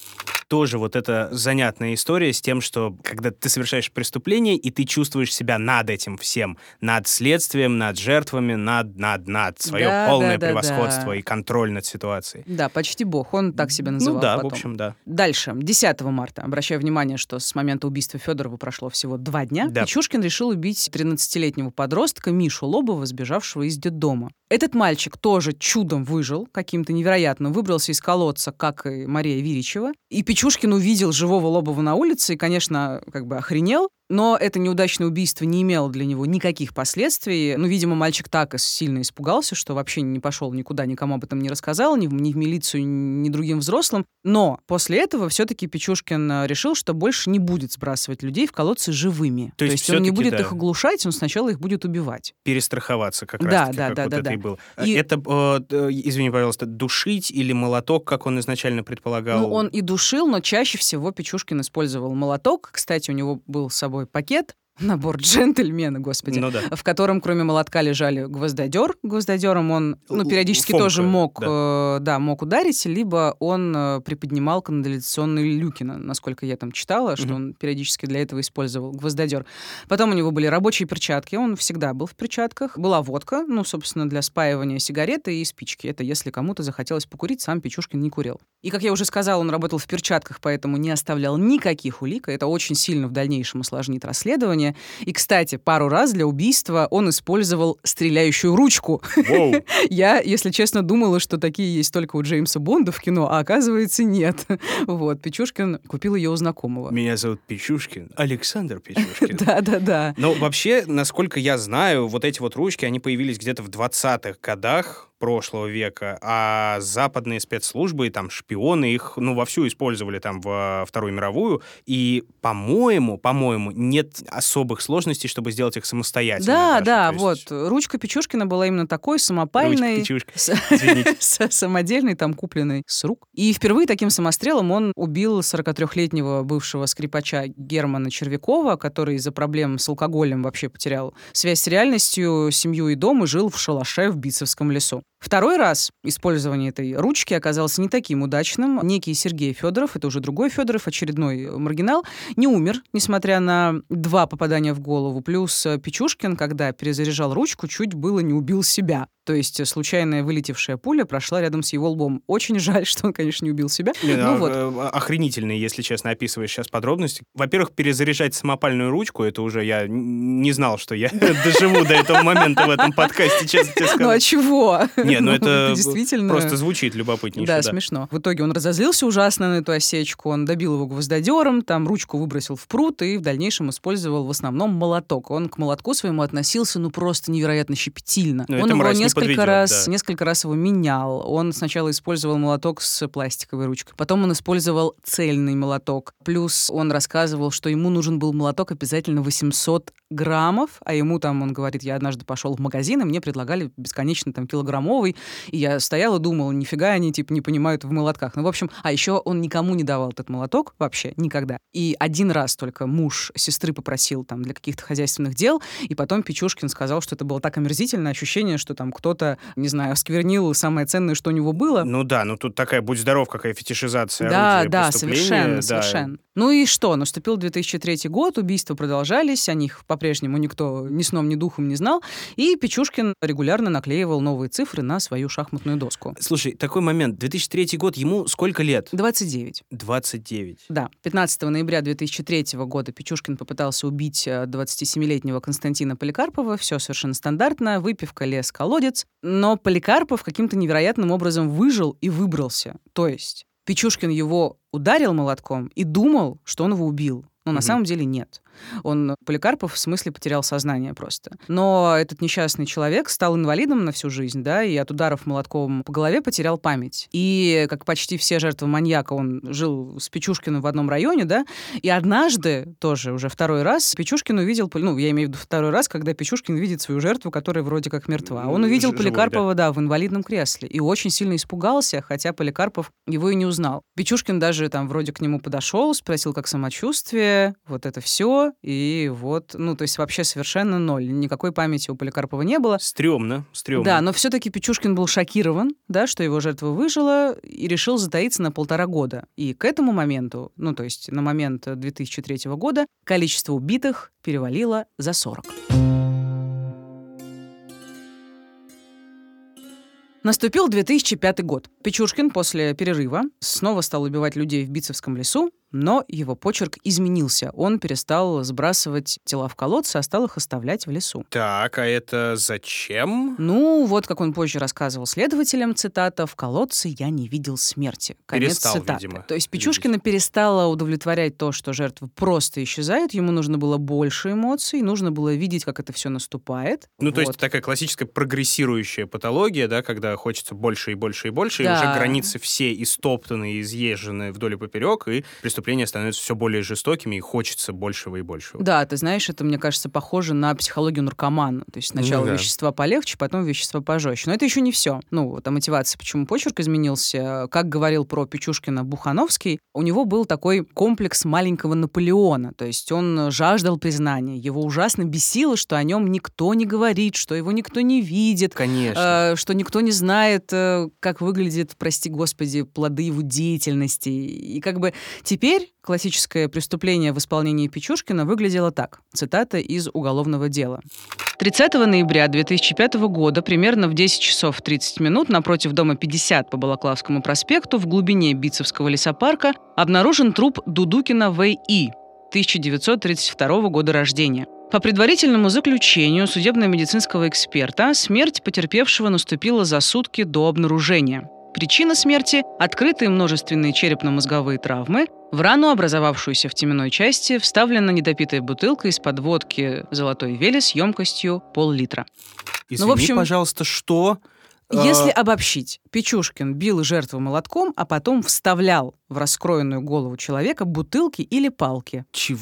Тоже вот эта занятная история с тем, что когда ты совершаешь преступление, и ты чувствуешь себя над этим всем, над следствием, над жертвами, над, над, над, свое Да, полное да, да, превосходство да. и контроль над ситуацией. Да, почти бог, он так себя называл Ну да, потом. в общем, да. Дальше, 10 марта. Обращаю внимание, что с момента убийства Федорова прошло всего два дня. Да. Печушкин решил убить 13-летнего подростка Мишу Лобова, сбежавшего из детдома. Этот мальчик тоже чудом выжил, каким-то невероятно, выбрался из колодца, как и Мария Виричева. И Печушкин увидел живого Лобова на улице и, конечно, как бы охренел. Но это неудачное убийство не имело для него никаких последствий. Ну, видимо, мальчик так сильно испугался, что вообще не пошел никуда, никому об этом не рассказал, ни в, ни в милицию, ни другим взрослым. Но после этого все-таки Печушкин э, решил, что больше не будет сбрасывать людей в колодцы живыми. То есть он не будет да. их оглушать, он сначала их будет убивать. Перестраховаться как Да, раз-таки, да, как да, вот да, это да. и было. И- Это, э, э, извини, пожалуйста, душить или молоток, как он изначально предполагал? Ну, он и душил, но чаще всего Печушкин использовал молоток. Кстати, у него был с собой пакет, набор джентльмена, господи, Ну да. в котором кроме молотка лежали гвоздодер. Гвоздодером он, ну, периодически фомка, тоже мог, да. э, да, мог ударить, либо он э, приподнимал канализационные люки, на- насколько я там читала, что Мгм. он периодически для этого использовал гвоздодер. Потом у него были рабочие перчатки, он всегда был в перчатках. Была водка, ну, собственно, для спаивания сигареты и спички. Это если кому-то захотелось покурить, сам Печушкин не курил. И, как я уже сказала, он работал в перчатках, поэтому не оставлял никаких улик. Это очень сильно в дальнейшем усложнит расследование. И, кстати, пару раз для убийства он использовал стреляющую ручку. Я, если честно, думала, что такие есть только у Джеймса Бонда в кино, а оказывается нет. Вот, Печушкин купил ее у знакомого. Меня зовут Печушкин, Александр Печушкин. Да-да-да. Но вообще, насколько я знаю, вот эти вот ручки, они появились где-то в 20-х годах. Прошлого века, а западные спецслужбы, там, шпионы их, ну, вовсю использовали там во Вторую мировую, и, по-моему, по-моему, нет особых сложностей, чтобы сделать их самостоятельно. Да, даже. да, То есть вот. Ручка Печушкина была именно такой, самопальной. Ручка-печушка. с- Извините. с- самодельный, там, купленный с рук. И впервые таким самострелом он убил 43-летнего бывшего скрипача Германа Червякова, который из-за проблем с алкоголем вообще потерял связь с реальностью, семью и дом и жил в шалаше в Битцевском лесу. Второй раз использование этой ручки оказалось не таким удачным. Некий Сергей Федоров, это уже другой Федоров, очередной маргинал, не умер, несмотря на два попадания в голову. Плюс Печушкин, когда перезаряжал ручку, чуть было не убил себя. То есть случайная вылетевшая пуля прошла рядом с его лбом. Очень жаль, что он, конечно, не убил себя. Не, ну а, вот. э, Охренительные, если честно, описываешь сейчас подробности. Во-первых, перезаряжать самопальную ручку, это уже я не знал, что я доживу до этого момента в этом подкасте, честно тебе Ну а чего? Не, ну это действительно... Просто звучит любопытнейше, Да, да. смешно. В итоге он разозлился ужасно на эту осечку, он добил его гвоздодером, там ручку выбросил в пруд и в дальнейшем использовал в основном молоток. Он к молотку своему относился, ну, просто невероятно щепетильно. Ну, он его не несколько раз, да. несколько раз его менял. Он сначала использовал молоток с пластиковой ручкой, потом он использовал цельный молоток. Плюс он рассказывал, что ему нужен был молоток обязательно 800 граммов, а ему там, он говорит, я однажды пошел в магазин, и мне предлагали бесконечно там килограммовый, и я стояла думала, нифига они, типа, не понимают в молотках. Ну, в общем, а еще он никому не давал этот молоток вообще, никогда. И один раз только муж сестры попросил там для каких-то хозяйственных дел, и потом Печушкин сказал, что это было так омерзительно, ощущение, что там кто-то, не знаю, осквернил самое ценное, что у него было. Ну да, ну тут такая, будь здоров, какая фетишизация Да, да, совершенно, да. совершенно. Ну и что? Наступил 2003 год, убийства продолжались, о них по-прежнему никто ни сном, ни духом не знал, и Печушкин регулярно наклеивал новые цифры на свою шахматную доску. Слушай, такой момент. 2003 год, ему сколько лет? 29. 29. Да, 15 ноября 2003 года Печушкин попытался убить э, 27-летнего Константина Поликарпова. Все совершенно стандартно. Выпивка, лес, колодец. Но Поликарпов каким-то невероятным образом выжил и выбрался. То есть Печушкин его ударил молотком и думал, что он его убил. Но на Мгм. самом деле нет. Он, Поликарпов, в смысле потерял сознание просто. Но этот несчастный человек стал инвалидом на всю жизнь, да, и от ударов молотком по голове потерял память. И, как почти все жертвы маньяка, он жил с Печушкиным в одном районе, да, и однажды, тоже уже второй раз, Печушкин увидел, ну, я имею в виду второй раз, когда Печушкин видит свою жертву, которая вроде как мертва. Он увидел живой, Поликарпова, да, в инвалидном кресле, и очень сильно испугался, хотя Поликарпов его и не узнал. Печушкин даже там вроде к нему подошел, спросил, как самочувствие, вот это все, и вот, ну, то есть вообще совершенно ноль. Никакой памяти у Поликарпова не было. Стрёмно, стрёмно. Да, но все-таки Печушкин был шокирован, да, что его жертва выжила, и решил затаиться на полтора года. И к этому моменту, ну, то есть на момент 2003 года, количество убитых перевалило за 40. Наступил 2005 год. Печушкин после перерыва снова стал убивать людей в Битцевском лесу, но его почерк изменился. Он перестал сбрасывать тела в колодцы, а стал их оставлять в лесу. Так, а это зачем? Ну, вот как он позже рассказывал следователям, цитата, «В колодце я не видел смерти». Конец Перестал, цитаты. видимо, То есть Печушкина перестала удовлетворять то, что жертва просто исчезает, ему нужно было больше эмоций, нужно было видеть, как это все наступает. Ну, то есть Вот. такая классическая прогрессирующая патология, да, когда хочется больше и больше и больше, и Да. уже границы все истоптаны, изъезжены вдоль и поперек, и преступления становятся все более жестокими, и хочется большего и большего. Да, ты знаешь, это, мне кажется, похоже на психологию наркомана. То есть сначала Ну да. вещества полегче, потом вещества пожестче. Но это еще не все. Ну, вот, а мотивация, почему почерк изменился, как говорил про Печушкина Бухановский, у него был такой комплекс маленького Наполеона. То есть он жаждал признания. Его ужасно бесило, что о нем никто не говорит, что его никто не видит. Конечно. э, что никто не знает, э, как выглядит, прости господи, плоды его деятельности. И как бы теперь классическое преступление в исполнении Печушкина выглядело так. Цитата из уголовного дела. 30 ноября 2005 года, примерно в 10 часов 30 минут, напротив дома 50 по Балаклавскому проспекту, в глубине Битцевского лесопарка, обнаружен труп Дудукина В.И., 1932 года рождения. По предварительному заключению судебно-медицинского эксперта, смерть потерпевшего наступила за сутки до обнаружения. Причина смерти – открытые множественные черепно-мозговые травмы. В рану, образовавшуюся в теменной части, вставлена недопитая бутылка из-под водки «Золотой Велес» емкостью пол-литра. Извини, в общем- пожалуйста, что? Если обобщить, Печушкин бил жертву молотком, а потом вставлял в раскроенную голову человека бутылки или палки. Чего?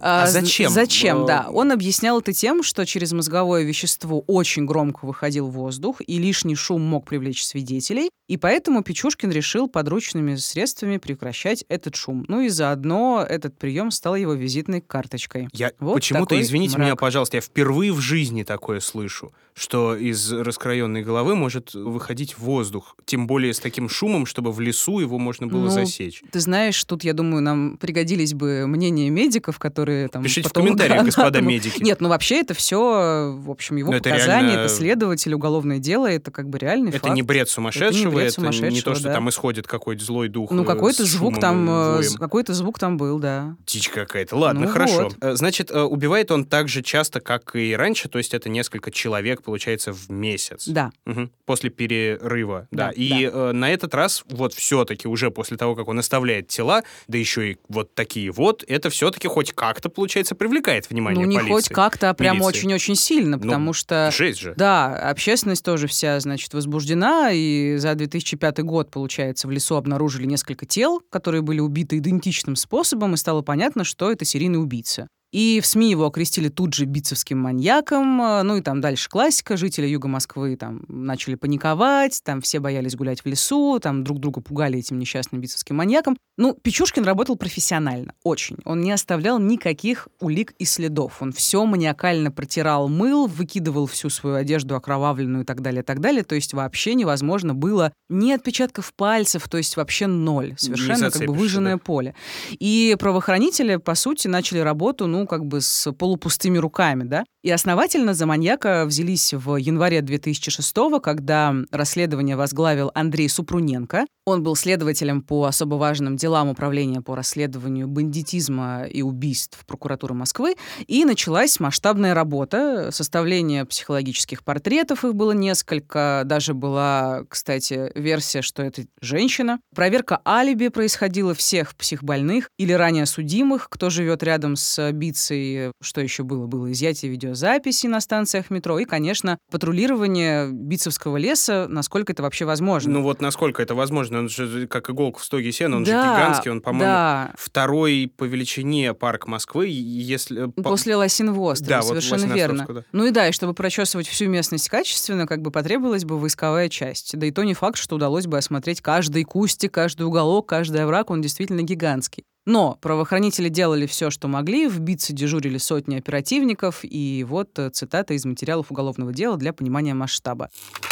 А, з- зачем? Зачем, Э, да. Он объяснял это тем, что через мозговое вещество очень громко выходил воздух, и лишний шум мог привлечь свидетелей, и поэтому Печушкин решил подручными средствами прекращать этот шум. Ну и заодно этот прием стал его визитной карточкой. Я Вот почему-то, извините мрак. меня, пожалуйста, я впервые в жизни такое слышу, что из раскроенной головы может выходить воздух, тем более с таким шумом, чтобы в лесу его можно было Ну, засечь. Ты знаешь, тут, я думаю, нам пригодились бы мнения медиков, которые там... Пишите в патологоанатомы. комментариях, господа медики. Нет, ну вообще это все, в общем, его Ну, это показания, реально- это следователь, уголовное дело, это как бы реальный Это факт. не бред сумасшедшего, бред это, не то, сумасшедшего, что да. там исходит какой-то злой дух. Ну, э, какой-то звук там, э, какой-то звук там был, да. Дичь какая-то. Ладно, Ну хорошо. вот. Э, Значит, убивает он так же часто, как и раньше, то есть это несколько человек, получается, в месяц. Да. Мгм. После перерыва, да. Да, И э, на этот раз, вот все-таки уже после того, как он оставляет тела, да еще и вот такие вот, это все-таки хоть как-то, получается, привлекает внимание ну, не полиции. хоть как-то, а прям очень-очень сильно, Ну, потому что... Жесть же. Да, общественность тоже вся, значит, возбуждена, и за 2005 год, получается, в лесу обнаружили несколько тел, которые были убиты идентичным способом, и стало понятно, что это серийный убийца. И в СМИ его окрестили тут же битцевским маньяком, э, ну и там дальше классика, жители юга Москвы там начали паниковать, там все боялись гулять в лесу, там друг друга пугали этим несчастным битцевским маньяком. Ну, Печушкин работал профессионально, очень. Он не оставлял никаких улик и следов. Он все маниакально протирал мыл, выкидывал всю свою одежду окровавленную и так далее, и так далее. То есть вообще невозможно было ни отпечатков пальцев, то есть вообще ноль. Совершенно как бы выжженное да. поле. И правоохранители, по сути, начали работу, ну, как бы с полупустыми руками, да. И основательно за маньяка взялись в январе 2006 когда расследование возглавил Андрей Супруненко. Он был следователем по особо важным делам управления по расследованию бандитизма и убийств прокуратуры Москвы. И началась масштабная работа, составление психологических портретов, их было несколько. Даже была, кстати, версия, что это женщина. Проверка алиби происходила всех психбольных или ранее судимых, кто живет рядом с Бицей. Что еще было? Было изъятие видеозаписи на станциях метро и, конечно, патрулирование Бицевского леса, насколько это вообще возможно. Ну вот насколько это возможно? Он же как иголка в стоге сена, он же Да, гигантский, он, по-моему, да. второй по величине парк Москвы, если... по- После Лосиного острова, Да, вот совершенно верно. Лосиноостровского, да. Ну и да, и чтобы прочесывать всю местность качественно, как бы потребовалась бы войсковая часть. Да и то не факт, что удалось бы осмотреть каждый кустик, каждый уголок, каждый овраг, он действительно гигантский. Но правоохранители делали все, что могли, в Битце дежурили сотни оперативников, и вот э, цитата из материалов уголовного дела для понимания масштаба.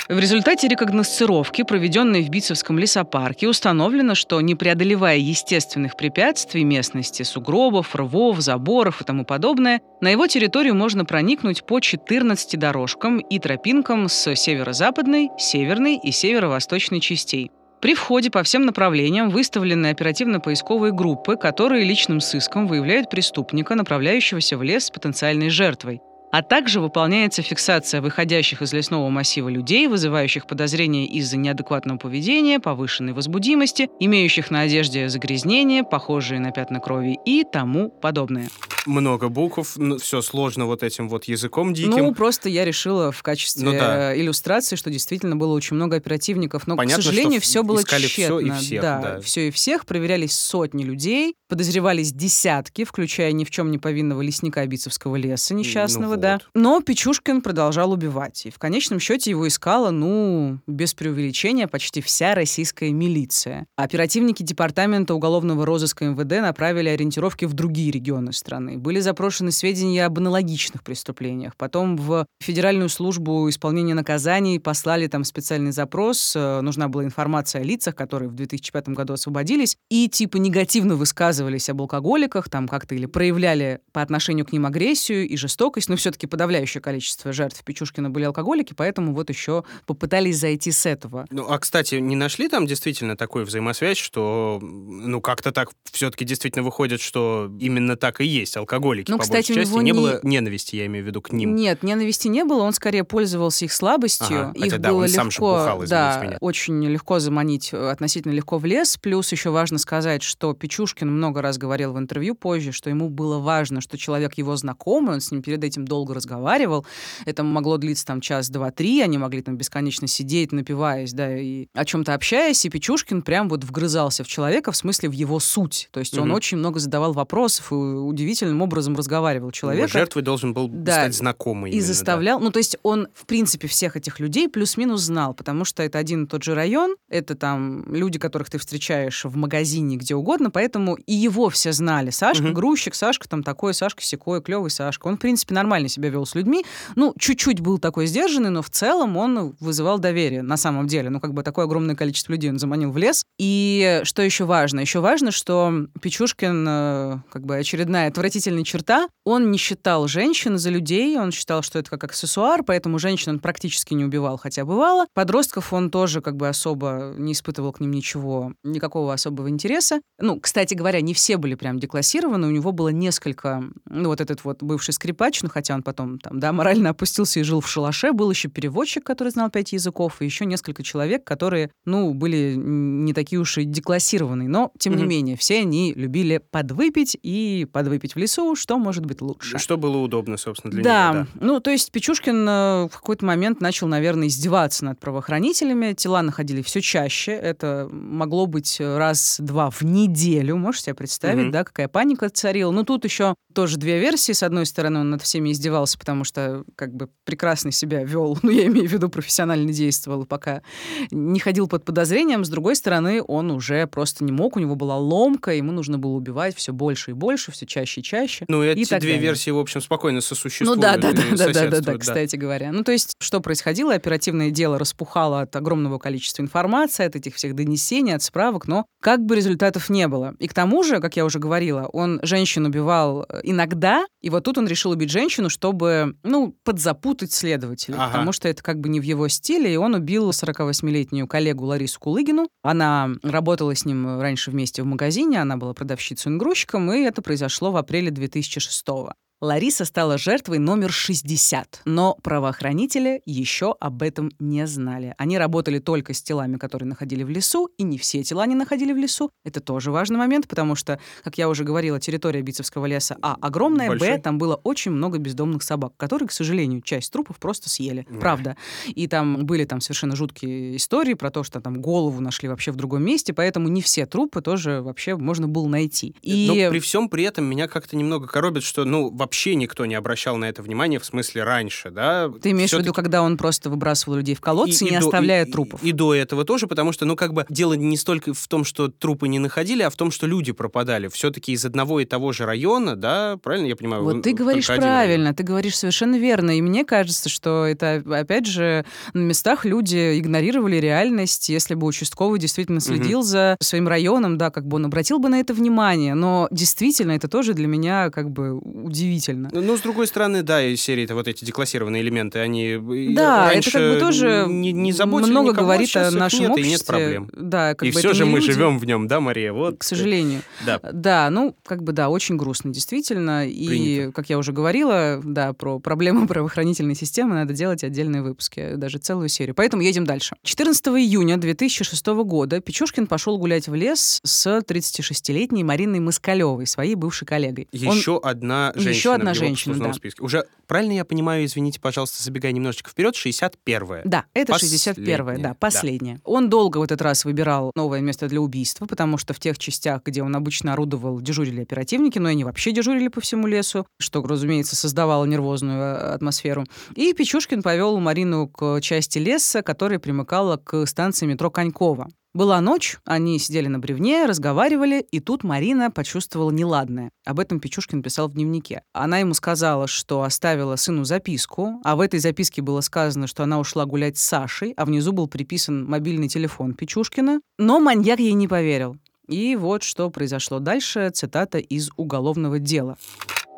В результате рекогносцировки, проведенной в Битцевском лесопарке, установлено, что не преодолевая естественных препятствий местности, сугробов, рвов, заборов и тому подобное, на его территорию можно проникнуть по 14 дорожкам и тропинкам с северо-западной, северной и северо-восточной частей. При входе по всем направлениям выставлены оперативно-поисковые группы, которые личным сыском выявляют преступника, направляющегося в лес с потенциальной жертвой. А также выполняется фиксация выходящих из лесного массива людей, вызывающих подозрения из-за неадекватного поведения, повышенной возбудимости, имеющих на одежде загрязнения, похожие на пятна крови и тому подобное. Много букв, все сложно вот этим вот языком диким. Ну, просто я решила в качестве Ну да. э, иллюстрации, что действительно было очень много оперативников. Но, Понятно, к сожалению, что все было искали всё и тщетно. всех, да, да. все и всех. Проверялись сотни людей, подозревались десятки, включая ни в чем не повинного лесника Бицевского леса несчастного, Ну да. вот. Но Печушкин продолжал убивать. И в конечном счете его искала, ну, без преувеличения, почти вся российская милиция. Оперативники департамента уголовного розыска МВД направили ориентировки в другие регионы страны. Были запрошены сведения об аналогичных преступлениях. Потом в Федеральную службу исполнения наказаний послали там специальный запрос. Э, Нужна была информация о лицах, которые в 2005 году освободились, и типа негативно высказывались об алкоголиках, там как-то или проявляли по отношению к ним агрессию и жестокость, но все-таки подавляющее количество жертв Печушкина были алкоголики, поэтому вот еще попытались зайти с этого. Ну, а, кстати, не нашли там действительно такую взаимосвязь, что, ну, как-то так все-таки действительно выходит, что именно так и есть алкоголики, Ну, по кстати, большей части. Не не- было ненависти, я имею в виду, к ним. Нет, ненависти не было, он скорее пользовался их слабостью. Ага, их хотя да, было он легко, сам же бухал, да, меня. очень легко заманить, э, относительно легко в лес. Плюс еще важно сказать, что Печушкин много раз говорил в интервью позже, что ему было важно, что человек его знакомый, он с ним перед этим долго разговаривал. Это могло длиться там час, два, три. Они могли там бесконечно сидеть, напиваясь, да, и о чем-то общаясь. И Печушкин прям вот вгрызался в человека, в смысле в его суть. То есть mm-hmm. он очень много задавал вопросов и удивительным образом разговаривал человека. Жертвой должен был да, стать знакомый. И именно, заставлял. Да. Ну, то есть он, в принципе, всех этих людей плюс-минус знал, потому что это один и тот же район, это там люди, которых ты встречаешь в магазине, где угодно, поэтому и его все знали. Сашка, угу. грузчик, Сашка там такой, Сашка секой, клевый Сашка. Он, в принципе, нормально себя вел с людьми. Ну, чуть-чуть был такой сдержанный, но в целом он вызывал доверие на самом деле. Ну, как бы такое огромное количество людей он заманил в лес. И что еще важно? Еще важно, что Печушкин, э, как бы очередная отвратительная черта, он не считал женщин за людей, он считал, что это как аксессуар, поэтому женщин он практически не убивал, хотя бывало. Подростков он тоже как бы особо не испытывал к ним ничего, никакого особого интереса. Ну, кстати говоря, не все были прям деклассированы, у него было несколько, ну, вот этот вот бывший скрипач, ну, хотя он потом там, да, морально опустился и жил в шалаше, был еще переводчик, который знал пять языков, и еще несколько человек, которые, ну, были не такие уж и деклассированные, но, тем mm-hmm. не менее, все они любили подвыпить и подвыпить в лесу, что может быть лучше. Что было удобно, собственно, для да. него, да. Ну, то есть Печушкин э, в какой-то момент начал, наверное, издеваться над правоохранителями, тела находили все чаще, это могло быть раз-два в неделю, можете себе представить, mm-hmm. да, какая паника царила. Ну, тут еще тоже две версии. С одной стороны, он над всеми издевался, потому что как бы прекрасно себя вел, ну, я имею в виду, профессионально действовал, пока не ходил под подозрением. С другой стороны, он уже просто не мог, у него была ломка, ему нужно было убивать все больше и больше, все чаще и чаще. Ну, эти и две далее. версии, в общем, спокойно сосуществуют. Ну да, да, да, да, да, да, да, кстати говоря. Ну, то есть, что происходило? Оперативное дело распухало от огромного количества информации, от этих всех донесений, от справок, но как бы результатов не было. И к тому же, как я уже говорила, он женщин убивал э, иногда, и вот тут он решил убить женщину, чтобы, ну, подзапутать следователя, ага. потому что это как бы не в его стиле, и он убил 48-летнюю коллегу Ларису Кулыгину. Она работала с ним раньше вместе в магазине, она была продавщицей-ингрузчиком, и это произошло в апреле 2006 года. Лариса стала жертвой номер 60, но правоохранители еще об этом не знали. Они работали только с телами, которые находили в лесу, и не все тела они находили в лесу. Это тоже важный момент, потому что, как я уже говорила, территория Бицевского леса А огромная, Большой. Б там было очень много бездомных собак, которые, к сожалению, часть трупов просто съели. Mm. Правда. И там были там совершенно жуткие истории про то, что там голову нашли вообще в другом месте, поэтому не все трупы тоже вообще можно было найти. И... Но при всем при этом меня как-то немного коробит, что, ну, вообще никто не обращал на это внимания, в смысле раньше, да? Ты имеешь в виду, когда он просто выбрасывал людей в колодцы, и, не и оставляя до, трупов? И, и до этого тоже, потому что, ну, как бы дело не столько в том, что трупы не находили, а в том, что люди пропадали. Все-таки из одного и того же района, да, правильно я понимаю? Вот ты говоришь правильно, ты говоришь совершенно верно. И мне кажется, что это, опять же, на местах люди игнорировали реальность. Если бы участковый действительно следил угу. за своим районом, да, как бы он обратил бы на это внимание. Но действительно, это тоже для меня как бы удивительно удивительно. Ну, ну, с другой стороны, да, из серии-то вот эти деклассированные элементы, они да, это как бы тоже не, не заботили много никого, говорит о нашем нет, обществе. И нет проблем. Да, как и бы все же мы люди, живем в нем, да, Мария? Вот. К сожалению. Да. Да, ну, как бы, да, очень грустно, действительно. И, Принято. как я уже говорила, да, про проблемы правоохранительной системы надо делать отдельные выпуски, даже целую серию. Поэтому едем дальше. 14 июня 2006 года Печушкин пошел гулять в лес с 36-летней Мариной Москалевой, своей бывшей коллегой. Еще Он... одна женщина. Еще одна женщина, да. списке. Уже правильно я понимаю, извините, пожалуйста, забегая немножечко вперед, 61-е. Да, это 61-е, да, последнее. Да. Он долго в этот раз выбирал новое место для убийства, потому что в тех частях, где он обычно орудовал, дежурили оперативники, но они вообще дежурили по всему лесу, что, разумеется, создавало нервозную э, атмосферу. И Печушкин повел Марину к части леса, которая примыкала к станции метро Конькова. Была ночь, они сидели на бревне, разговаривали, и тут Марина почувствовала неладное. Об этом Печушкин писал в дневнике. Она ему сказала, что оставила сыну записку, а в этой записке было сказано, что она ушла гулять с Сашей, а внизу был приписан мобильный телефон Печушкина. Но маньяк ей не поверил. И вот что произошло дальше, цитата из уголовного дела.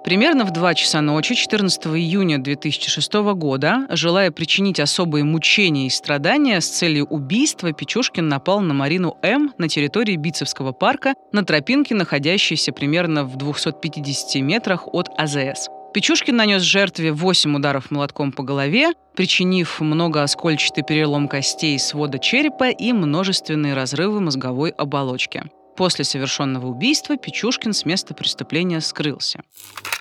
Примерно в 2 часа ночи 14 июня 2006 года, желая причинить особые мучения и страдания с целью убийства, Печушкин напал на Марину М. на территории Бицевского парка на тропинке, находящейся примерно в 250 метрах от АЗС. Печушкин нанес жертве 8 ударов молотком по голове, причинив многооскольчатый перелом костей свода черепа и множественные разрывы мозговой оболочки. После совершенного убийства Печушкин с места преступления скрылся.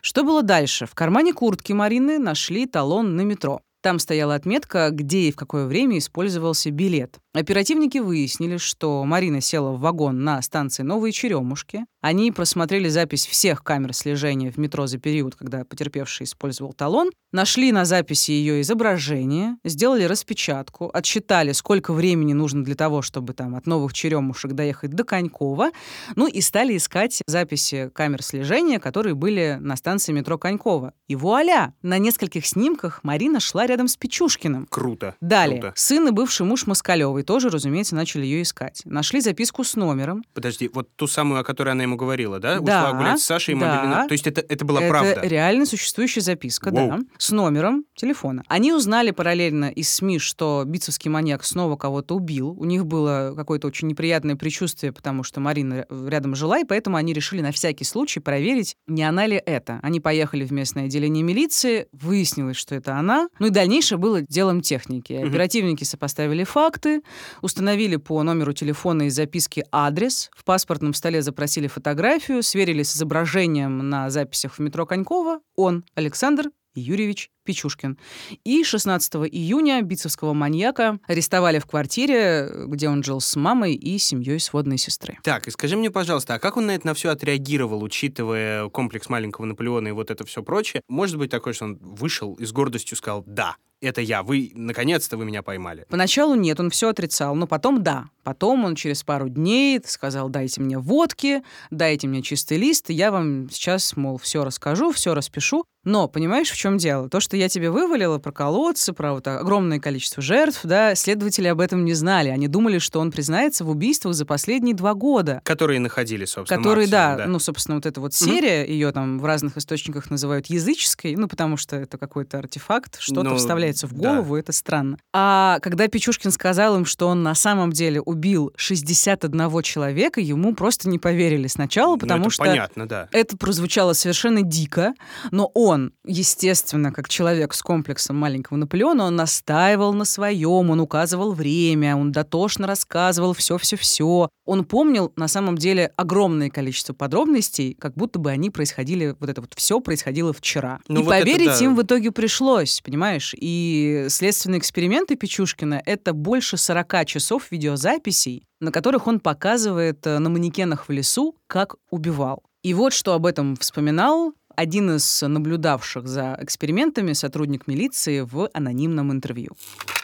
Что было дальше? В кармане куртки Марины нашли талон на метро. Там стояла отметка, где и в какое время использовался билет. Оперативники выяснили, что Марина села в вагон на станции Новые Черемушки. Они просмотрели запись всех камер слежения в метро за период, когда потерпевший использовал талон, нашли на записи ее изображение, сделали распечатку, отсчитали, сколько времени нужно для того, чтобы там от Новых Черемушек доехать до Конькова, ну и стали искать записи камер слежения, которые были на станции метро Конькова. И вуаля! На нескольких снимках Марина шла рядом с Печушкиным. Круто. Далее. Круто. Сын и бывший муж Москалевой тоже, разумеется, начали ее искать. Нашли записку с номером. Подожди, вот ту самую, о которой она ему говорила, да? Да, Ушла гулять с Сашей и да. мобильный номер. То есть это, это была Это правда? реально существующая записка, Воу. да, с номером телефона. Они узнали параллельно из СМИ, что битцевский маньяк снова кого-то убил. У них было какое-то очень неприятное предчувствие, потому что Марина ря- рядом жила, и поэтому они решили на всякий случай проверить, не она ли это. Они поехали в местное отделение милиции, выяснилось, что это она. Ну и дальнейшее было делом техники. Оперативники сопоставили факты, установили по номеру телефона из записки адрес, в паспортном столе запросили фотографию, сверили с изображением на записях в метро Конькова. Он, Александр Юрьевич Печушкин. И 16 июня битцевского маньяка арестовали в квартире, где он жил с мамой и семьей сводной сестры. Так, и скажи мне, пожалуйста, а как он на это на все отреагировал, учитывая комплекс маленького Наполеона и вот это все прочее? Может быть такое, что он вышел и с гордостью сказал «Да, это я, вы, наконец-то вы меня поймали». Поначалу нет, он все отрицал, но потом да. Потом он через пару дней сказал, дайте мне водки, дайте мне чистый лист, и я вам сейчас, мол, все расскажу, все распишу. Но понимаешь, в чем дело? То, что я тебе вывалила про колодцы, про вот огромное количество жертв, да, следователи об этом не знали. Они думали, что он признается в убийствах за последние два года. Которые находили, собственно, Которые, да, максимум, ну, собственно, вот эта вот серия, ее там в разных источниках называют языческой, ну, потому что это какой-то артефакт, что-то Ну, вставляется в да. голову, это странно. А когда Печушкин сказал им, что он на самом деле убил 61 человека, ему просто не поверили сначала, Ну, потому это что понятно, да. это прозвучало совершенно дико, но он, естественно, как человек с комплексом маленького Наполеона, он настаивал на своем, он указывал время, он дотошно рассказывал все-все-все. Он помнил, на самом деле, огромное количество подробностей, как будто бы они происходили, вот это вот все происходило вчера. Ну И вот это поверить да. им в итоге пришлось, понимаешь? И следственные эксперименты Печушкина — это больше 40 часов видеозаписей, на которых он показывает э, на манекенах в лесу, как убивал. И вот что об этом вспоминал один из наблюдавших за экспериментами сотрудник милиции в анонимном интервью.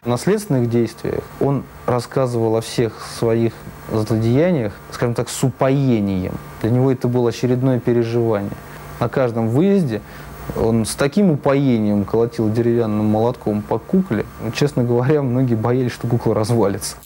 На следственных действиях он рассказывал о всех своих злодеяниях, скажем так, с упоением. Для него это было очередное переживание. На каждом выезде он с таким упоением колотил деревянным молотком по кукле. Честно говоря, многие боялись, что кукла развалится.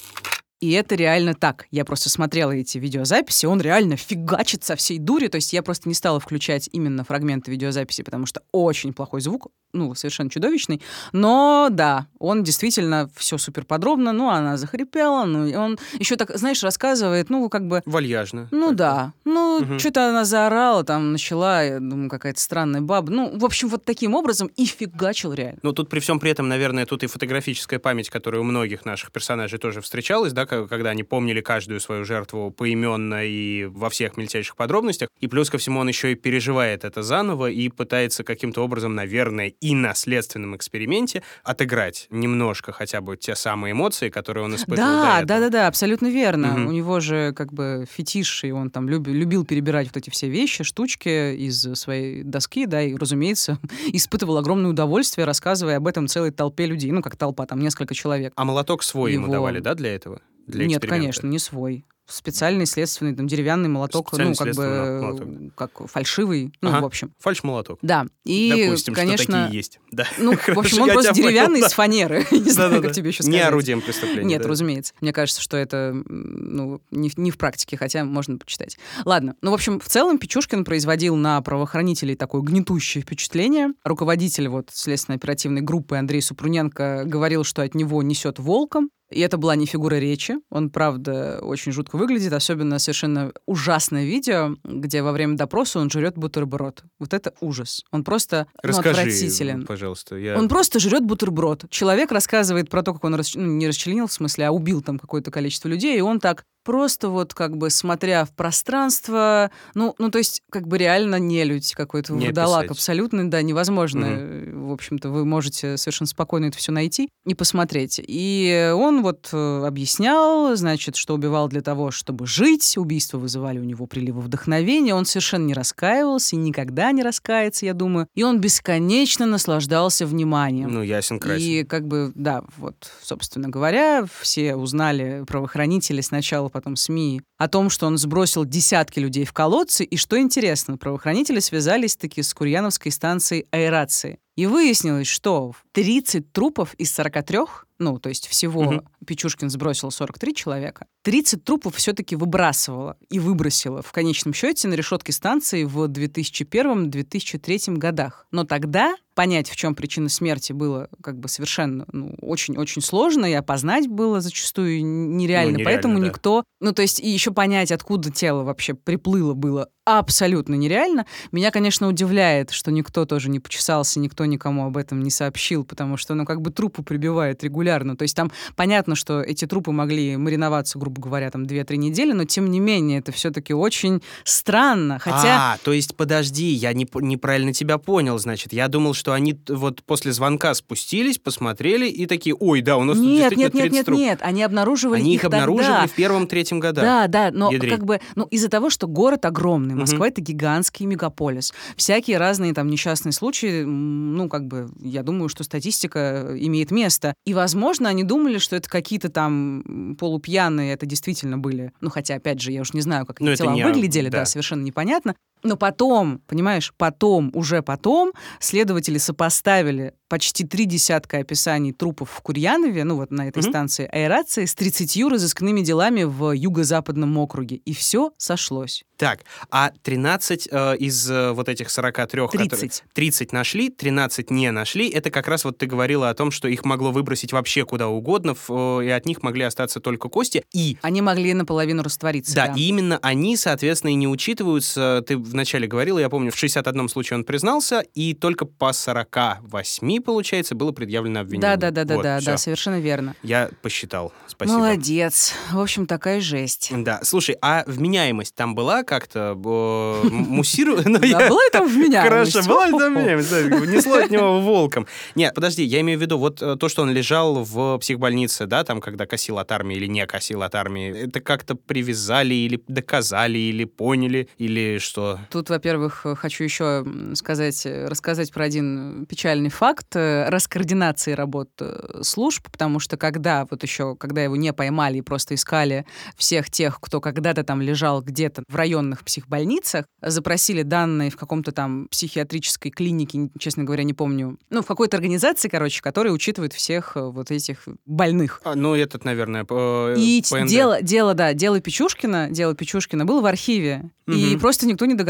И это реально так. Я просто смотрела эти видеозаписи, он реально фигачит со всей дури. То есть я просто не стала включать именно фрагменты видеозаписи, потому что очень плохой звук, ну, совершенно чудовищный. Но да, он действительно все супер подробно. Ну, она захрипела, ну, и он еще так, знаешь, рассказывает, ну, как бы Вальяжно. Ну да. Ну, Мгм. что-то она заорала, там начала, я думаю, какая-то странная баба. Ну, в общем, вот таким образом и фигачил реально. Ну, тут при всем при этом, наверное, тут и фотографическая память, которая у многих наших персонажей тоже встречалась, да, когда они помнили каждую свою жертву поименно и во всех мельчайших подробностях. И плюс ко всему он еще и переживает это заново и пытается каким-то образом, наверное, и на следственном эксперименте отыграть немножко хотя бы те самые эмоции, которые он испытывал Да, да, да, да, абсолютно верно. Мгм. У него же как бы фетиш, и он там люби- любил перебирать вот эти все вещи, штучки из своей доски, да, и, разумеется, испытывал огромное удовольствие, рассказывая об этом целой толпе людей. Ну, как толпа, там несколько человек. А молоток свой ему Его- давали, да, для этого? Для Нет, конечно, не свой. Специальный следственный, там, деревянный молоток, ну, как бы, молоток. как фальшивый, ну, Ага. в общем. Фальш-молоток. Да, и, Допустим, что конечно, такие есть. Да. Ну, в общем, он просто деревянный из фанеры. Не знаю, как тебе еще Не сказать. орудием преступления. Нет, разумеется. Мне кажется, что это ну, не, в- не в практике, хотя можно почитать. Ладно. Ну, в общем, в целом Печушкин производил на правоохранителей такое гнетущее впечатление. Руководитель вот следственно-оперативной группы Андрей Супруненко говорил, что от него несет волком. И это была не фигура речи. Он, правда, очень жутко выглядит. Особенно совершенно ужасное видео, где во время допроса он жрет бутерброд. Вот это ужас. Он просто ну, Расскажи, отвратителен. пожалуйста. Я... Он просто жрет бутерброд. Человек рассказывает про то, как он рас... ну, не расчленил, в смысле, а убил там какое-то количество людей, и он так просто вот как бы смотря в пространство, ну, ну то есть как бы реально нелюдь какой-то Не вурдалак абсолютно, да, невозможно. В общем-то, вы можете совершенно спокойно это все найти и посмотреть. И он вот э, объяснял, значит, что убивал для того, чтобы жить, убийства вызывали у него приливы вдохновения, он совершенно не раскаивался и никогда не раскается, я думаю, и он бесконечно наслаждался вниманием. Ну, ясен красен. И как бы, да, вот, собственно говоря, все узнали, правоохранители сначала, потом СМИ, о том, что он сбросил десятки людей в колодцы. И что интересно, правоохранители связались таки с Курьяновской станцией аэрации. И выяснилось, что 30 трупов из 43, ну, то есть всего Мгм. Печушкин сбросил 43 человека, 30 трупов все-таки выбрасывало и выбросило в конечном счете на решетке станции в 2001-2003 годах. Но тогда понять, в чем причина смерти, было как бы совершенно ну, очень-очень сложно, и опознать было зачастую нереально. нереально, Поэтому да. никто... Ну, то есть и еще понять, откуда тело вообще приплыло, было абсолютно нереально. Меня, конечно, удивляет, что никто тоже не почесался, никто никому об этом не сообщил, потому что, ну, как бы трупы прибивают регулярно. То есть там понятно, что эти трупы могли мариноваться, грубо говоря, там 2-3 недели, но тем не менее это все-таки очень странно. Хотя... А, то есть, подожди, я не, неправильно тебя понял, значит. Я думал, что они т- вот после звонка спустились, посмотрели и такие, ой, да, у нас тут Нет, действительно нет, нет, 30 нет, трупов». нет, они обнаруживали Они их тогда. обнаружили в первом-третьем годах. Да, да, но Ядрить. как бы, ну, из-за того, что город огромный. Москва это гигантский мегаполис, всякие разные там несчастные случаи, ну, как бы, я думаю, что статистика имеет место. И, возможно, они думали, что это какие-то там полупьяные, это действительно были. Ну, хотя, опять же, я уж не знаю, как Ну, эти тела не- выглядели, да. да. совершенно непонятно. Но потом, понимаешь, потом, уже потом следователи сопоставили почти три десятка описаний трупов в Курьянове, ну вот на этой Мгм. станции аэрации, с 30 разыскными делами в юго-западном округе. И все сошлось. Так, а 13 э, из э, вот этих 43, которые 30. 30 нашли, 13 не нашли, это как раз вот ты говорила о том, что их могло выбросить вообще куда угодно, э, и от них могли остаться только кости. И Они могли наполовину раствориться. Да, Да, и именно они, соответственно, и не учитываются. Ты вначале говорила, я помню, в 61 случае он признался, и только по 48, получается, было предъявлено обвинение. да, да, да, да, Вот, да, всё. да, совершенно верно. Я посчитал. Спасибо. Молодец. В общем, такая жесть. Да, слушай, а вменяемость там была как-то муссиру- Ну, Да, была там вменяемость. Хорошо, была там вменяемость? Да, Несло от него волком. Нет, подожди, я имею в виду вот э, то, что он лежал в психбольнице, да, там, когда косил от армии или не косил от армии, это как-то привязали или доказали, или поняли, или что? Тут, во-первых, э, хочу еще сказать, э, рассказать про один печальный факт э, раскоординации работ э, служб, потому что когда вот еще, когда его не поймали и просто искали всех тех, кто когда-то там лежал где-то в районных психбольницах, запросили данные в каком-то там психиатрической клинике, честно говоря, не помню, ну, в какой-то организации, короче, которая учитывает всех э, вот этих больных. А, ну, этот, наверное, э, И ПНД. дело, дело, да, дело Печушкина, дело Печушкина было в архиве. И Мгм. просто никто не догадался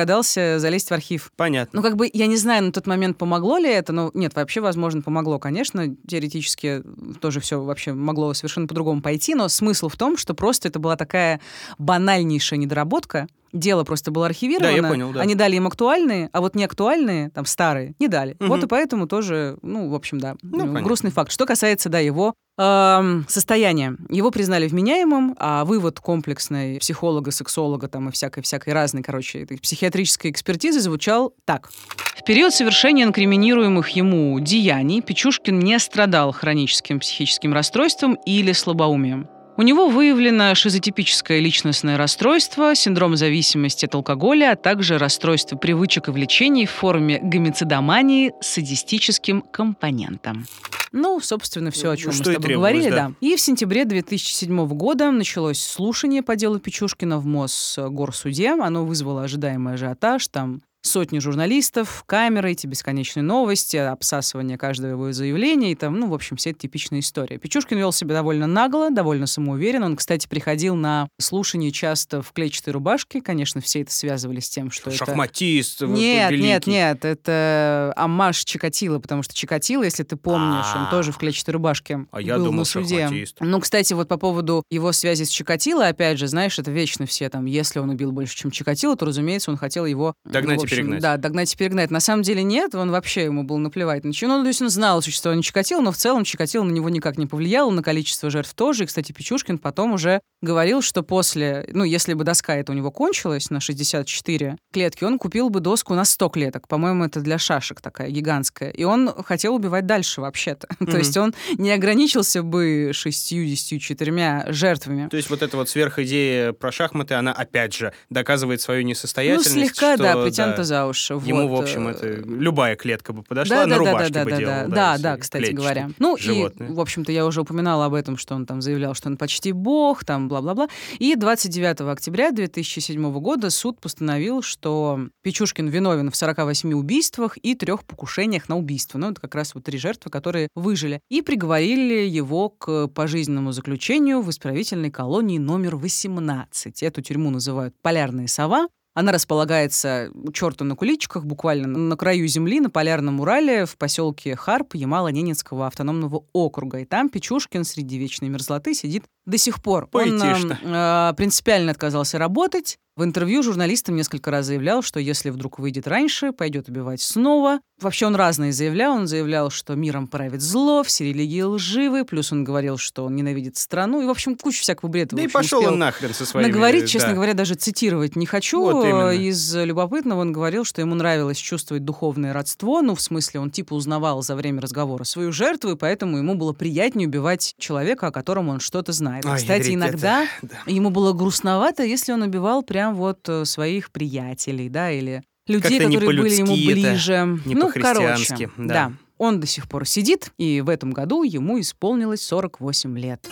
залезть в архив. Понятно. Ну, как бы, я не знаю, на тот момент помогло ли это, но нет, вообще, возможно, помогло, конечно. Теоретически тоже все вообще могло совершенно по-другому пойти, но смысл в том, что просто это была такая банальнейшая недоработка. Дело просто было архивировано. Да, я понял, да. Они дали им актуальные, а вот не актуальные, там, старые, не дали. Мгм. Вот и поэтому тоже, ну, в общем, да, Ну, э, понятно. грустный факт. Что касается, да, его состояния. Его признали вменяемым, а вывод комплексной психолога, сексолога там и всякой-всякой разной, короче, этой психиатрической экспертизы звучал так. В период совершения инкриминируемых ему деяний Печушкин не страдал хроническим психическим расстройством или слабоумием. У него выявлено шизотипическое личностное расстройство, синдром зависимости от алкоголя, а также расстройство привычек и влечений в форме гомицидомании с садистическим компонентом. Ну, собственно, все, о чем Что мы с тобой говорили, да. да. И в сентябре 2007 года началось слушание по делу Печушкина в Мосгорсуде. Оно вызвало ожидаемый ажиотаж. Там сотни журналистов, камеры, эти бесконечные новости, обсасывание каждого его заявления и там, ну, в общем, все это типичная история. Печушкин вел себя довольно нагло, довольно самоуверенно. Он, кстати, приходил на слушание часто в клетчатой рубашке. Конечно, все это связывали с тем, что Шахматист, это... Нет, великий. нет, нет, это Амаш Чикатило, потому что Чикатило, если ты помнишь, он А. тоже в клетчатой рубашке А я был думал, на суде. шахматист. Ну, кстати, вот по поводу его связи с Чикатило, опять же, знаешь, это вечно все там, если он убил больше, чем Чикатило, то, разумеется, он хотел его... Догнать ну, перегнать. Да, догнать и перегнать. На самом деле нет, он вообще, ему было наплевать на чего. Ну, то есть он знал о существовании Чикатило, но в целом Чикатило на него никак не повлияло, на количество жертв тоже. И, кстати, Печушкин потом уже говорил, что после, ну, если бы доска эта у него кончилась на 64 клетки, он купил бы доску на 100 клеток. По-моему, это для шашек такая гигантская. И он хотел убивать дальше вообще-то. То Мгм. есть он не ограничился бы 64 жертвами. То есть вот эта вот сверхидея про шахматы, она опять же доказывает свою Ну, несостоятельность. слегка, что, да, притянуто за уши. Ему, вот, в общем, э, это любая клетка бы подошла, да, на да, да, рубашке да, бы да, делал. да, да, если да, кстати клетчатый. говоря. Ну животное. и, в общем-то, я уже упоминала об этом, что он там заявлял, что он почти бог, там, бла-бла-бла. И 29 октября 2007 года суд постановил, что Печушкин виновен в 48 убийствах и трех покушениях на убийство. Ну, это как раз вот три жертвы, которые выжили. И приговорили его к пожизненному заключению в исправительной колонии номер 18. Эту тюрьму называют «Полярная сова». Она располагается у черта на куличках, буквально на краю земли, на Полярном Урале, в поселке Харп Ямало-Ненецкого автономного округа. И там Печушкин среди вечной мерзлоты сидит до сих пор. Он Поэтично. э, принципиально отказался работать. В интервью журналистам несколько раз заявлял, что если вдруг выйдет раньше, пойдет убивать снова. Вообще он разные заявлял. Он заявлял, что миром правит зло, все религии лживы. Плюс он говорил, что он ненавидит страну. И, в общем, кучу всякого бреда. Да и пошел он нахрен со своими... наговорить, честно да. говоря, даже цитировать не хочу. Вот именно. Из любопытного он говорил, что ему нравилось чувствовать духовное родство. Ну, в смысле, он типа узнавал за время разговора свою жертву, и поэтому ему было приятнее убивать человека, о котором он что-то знает. Ой, Кстати, иногда это, ему было грустновато, если он убивал прям вот э, своих приятелей, да, или людей, которые были ему ближе. не ну, короче, да. Он до сих пор сидит, и в этом году ему исполнилось 48 лет.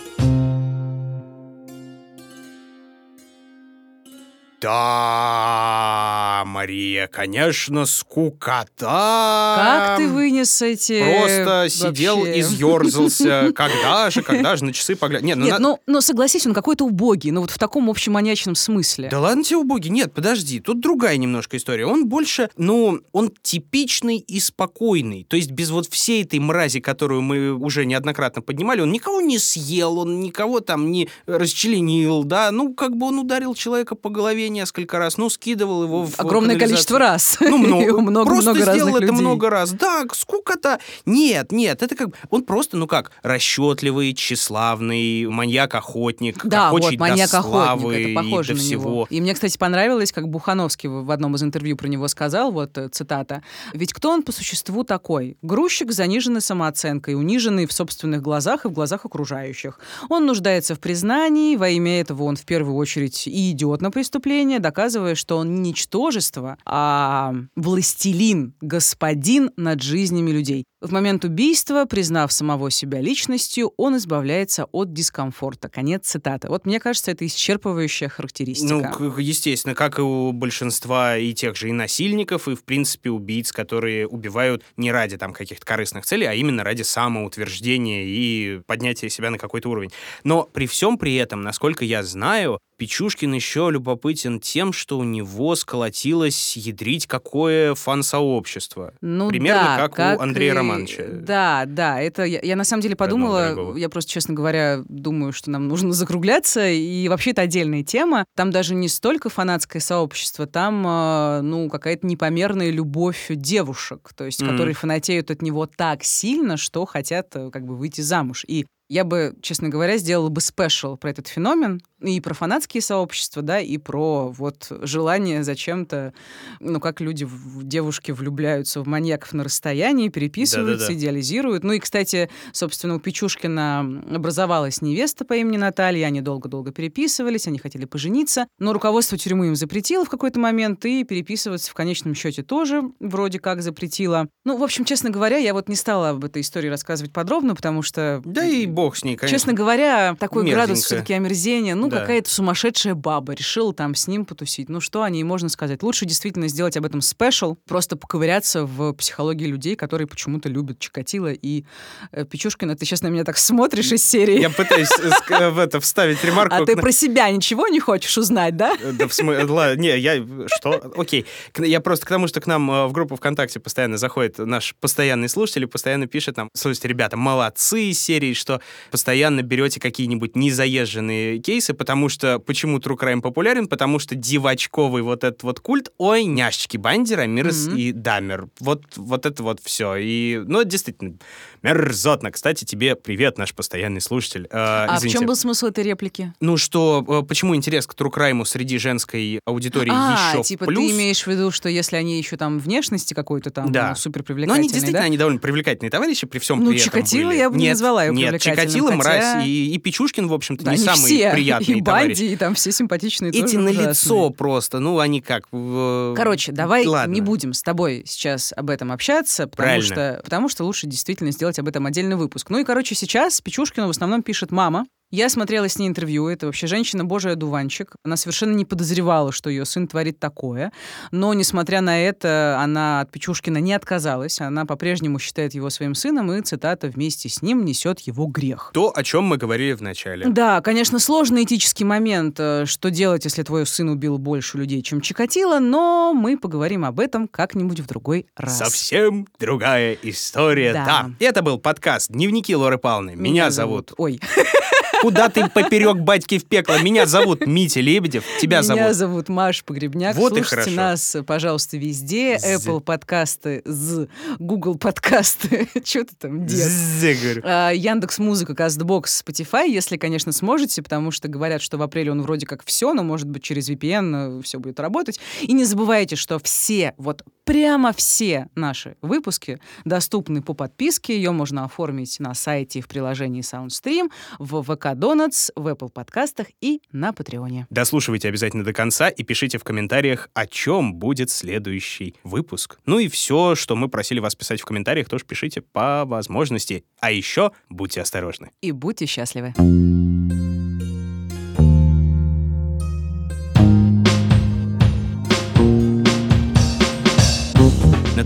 Да, Мария, конечно, скукота. Как ты вынес эти... Просто сидел, вообще? изъерзался. Когда же, когда же, на часы поглядь. Нет, ну, Нет, на- ну, ну согласись, он какой-то убогий, ну вот в таком общем маньячном смысле. Да ладно тебе, убогий. Нет, подожди, тут другая немножко история. Он больше, ну, он типичный и спокойный. То есть без вот всей этой мрази, которую мы уже неоднократно поднимали, он никого не съел, он никого там не расчленил, да. Ну, как бы он ударил человека по голове несколько раз, ну, скидывал его в Огромное количество раз. Ну, много, много, просто много сделал это людей. много раз. Да, сколько-то. Нет, нет, это как... Он просто, ну как, расчетливый, тщеславный, маньяк-охотник, Да, вот, маньяк-охотник, это похоже на всего. него. И мне, кстати, понравилось, как Бухановский в в одном из интервью про него сказал, вот э, цитата, «Ведь кто он по существу такой? Грузчик с заниженной самооценкой, униженный в собственных глазах и в глазах окружающих. Он нуждается в признании, во имя этого он в первую очередь и идет на преступление, доказывая, что он не ничтожество, а властелин, господин над жизнями людей. В момент убийства, признав самого себя личностью, он избавляется от дискомфорта. Конец цитаты. Вот мне кажется, это исчерпывающая характеристика. Ну, естественно, как и у большинства и тех же и насильников, и, в принципе, убийц, которые убивают не ради там каких-то корыстных целей, а именно ради самоутверждения и поднятия себя на какой-то уровень. Но при всем при этом, насколько я знаю, Печушкин еще любопытен тем, что у него сколотилось ядрить какое фан-сообщество. Ну Примерно да, как у Андрея и- Романовича. Да, да, это я, я на самом деле подумала, я просто, честно говоря, думаю, что нам нужно закругляться, и вообще это отдельная тема. Там даже не столько фанатское сообщество, там, э, ну, какая-то непомерная любовь девушек, то есть, Мгм. которые фанатеют от него так сильно, что хотят э, как бы выйти замуж. И я бы, честно говоря, сделала бы special про этот феномен, и про фанатские сообщества, да, и про вот желание зачем-то, ну, как люди, в девушки влюбляются в маньяков на расстоянии, переписываются, Да-да-да. идеализируют. Ну и, кстати, собственно, у Печушкина образовалась невеста по имени Наталья, они долго-долго переписывались, они хотели пожениться, но руководство тюрьмы им запретило в какой-то момент, и переписываться в конечном счете тоже вроде как запретило. Ну, в общем, честно говоря, я вот не стала об этой истории рассказывать подробно, потому что Да и бог с ней, конечно. Честно говоря, такой градус Мерзенькая. все-таки омерзения. Ну, Да. какая-то сумасшедшая баба решила там с ним потусить. Ну, что о ней можно сказать? Лучше действительно сделать об этом special, просто поковыряться в психологии людей, которые почему-то любят Чикатило и э, Печушкина. Ты сейчас на меня так смотришь из серии. Я пытаюсь э, в это вставить ремарку. А ты про себя ничего не хочешь узнать, да? Э, Да, в смысле, ла- не, я, что? Окей. Я просто к тому, что к нам э, в группу ВКонтакте постоянно заходит наш постоянный слушатель и постоянно пишет нам, слушайте, ребята, молодцы из серии, что постоянно берете какие-нибудь незаезженные кейсы, потому что, почему True Crime популярен? Потому что девочковый вот этот вот культ, ой, няшечки Бандера, Мирс Мгм. и Дамер. Вот, вот это вот все. И, ну, это действительно мерзотно. Кстати, тебе привет, наш постоянный слушатель. Э, А в извините. чем был смысл этой реплики? Ну что, э, почему интерес к Crime среди женской аудитории А, еще типа плюс? ты имеешь в виду, что если они еще там внешности какой-то там Да. ну, супер Но привлекательные, они действительно, да? они довольно привлекательные товарищи при всем Ну, при этом Чикатило были. я бы не назвала его Нет, Чикатило хотя- мразь, и, и Печушкин, в общем-то, Да, не самый все, приятный и товарищ. Банди, и там все симпатичные Эти на лицо просто, ну, они как... в- Короче, давай Ладно. не будем с тобой сейчас об этом общаться, потому Правильно. что, потому что лучше действительно сделать об этом отдельный выпуск. Ну и, короче, сейчас Печушкину в основном пишет мама. Я смотрела с ней интервью, это вообще женщина божий дуванчик. Она совершенно не подозревала, что ее сын творит такое. Но, несмотря на это, она от Печушкина не отказалась. Она по-прежнему считает его своим сыном, и, цитата, вместе с ним несет его грех. То, о чем мы говорили в начале. Да, конечно, сложный этический момент, э, что делать, если твой сын убил больше людей, чем Чикатило, но мы поговорим об этом как-нибудь в другой раз. Совсем другая история. Да. Да. Это был подкаст «Дневники Лоры Павловны». Меня, зовут... Ой, Куда ты поперек батьки в пекло? Меня зовут Митя Лебедев. Тебя меня зовут... зовут Маша Погребняк. Вот и Слушайте хорошо. нас, пожалуйста, везде. З. Apple подкасты, з, Google подкасты. Что ты там делаешь? Яндекс Музыка, Castbox, Spotify, если, конечно, сможете, потому что говорят, что в апреле он вроде как все, но, может быть, через VPN все будет работать. И не забывайте, что все, вот прямо все наши выпуски доступны по подписке. Ее можно оформить на сайте и в приложении SoundStream, в ВК Donuts, в Apple подкастах и на Патреоне. Дослушивайте обязательно до конца и пишите в комментариях, о чем будет следующий выпуск. Ну и все, что мы просили вас писать в комментариях, тоже пишите по возможности. А еще будьте осторожны. И будьте счастливы.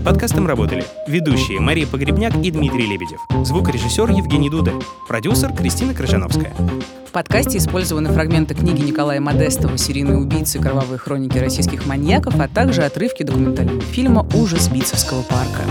Над подкастом работали ведущие Мария Погребняк и Дмитрий Лебедев, звукорежиссер Евгений Дуда, продюсер Кристина Крыжановская. В подкасте использованы фрагменты книги Николая Модестова «Серийные убийцы. Кровавые хроники российских маньяков», а также отрывки документального фильма «Ужас Битцевского парка».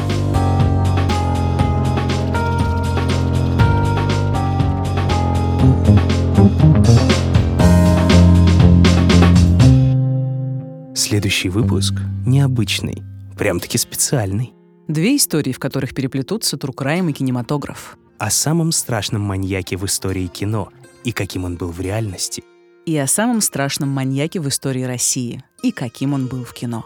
Следующий выпуск необычный, прям-таки специальный. Две истории, в которых переплетутся Трукрайм и кинематограф. О самом страшном маньяке в истории кино и каким он был в реальности. И о самом страшном маньяке в истории России. И каким он был в кино.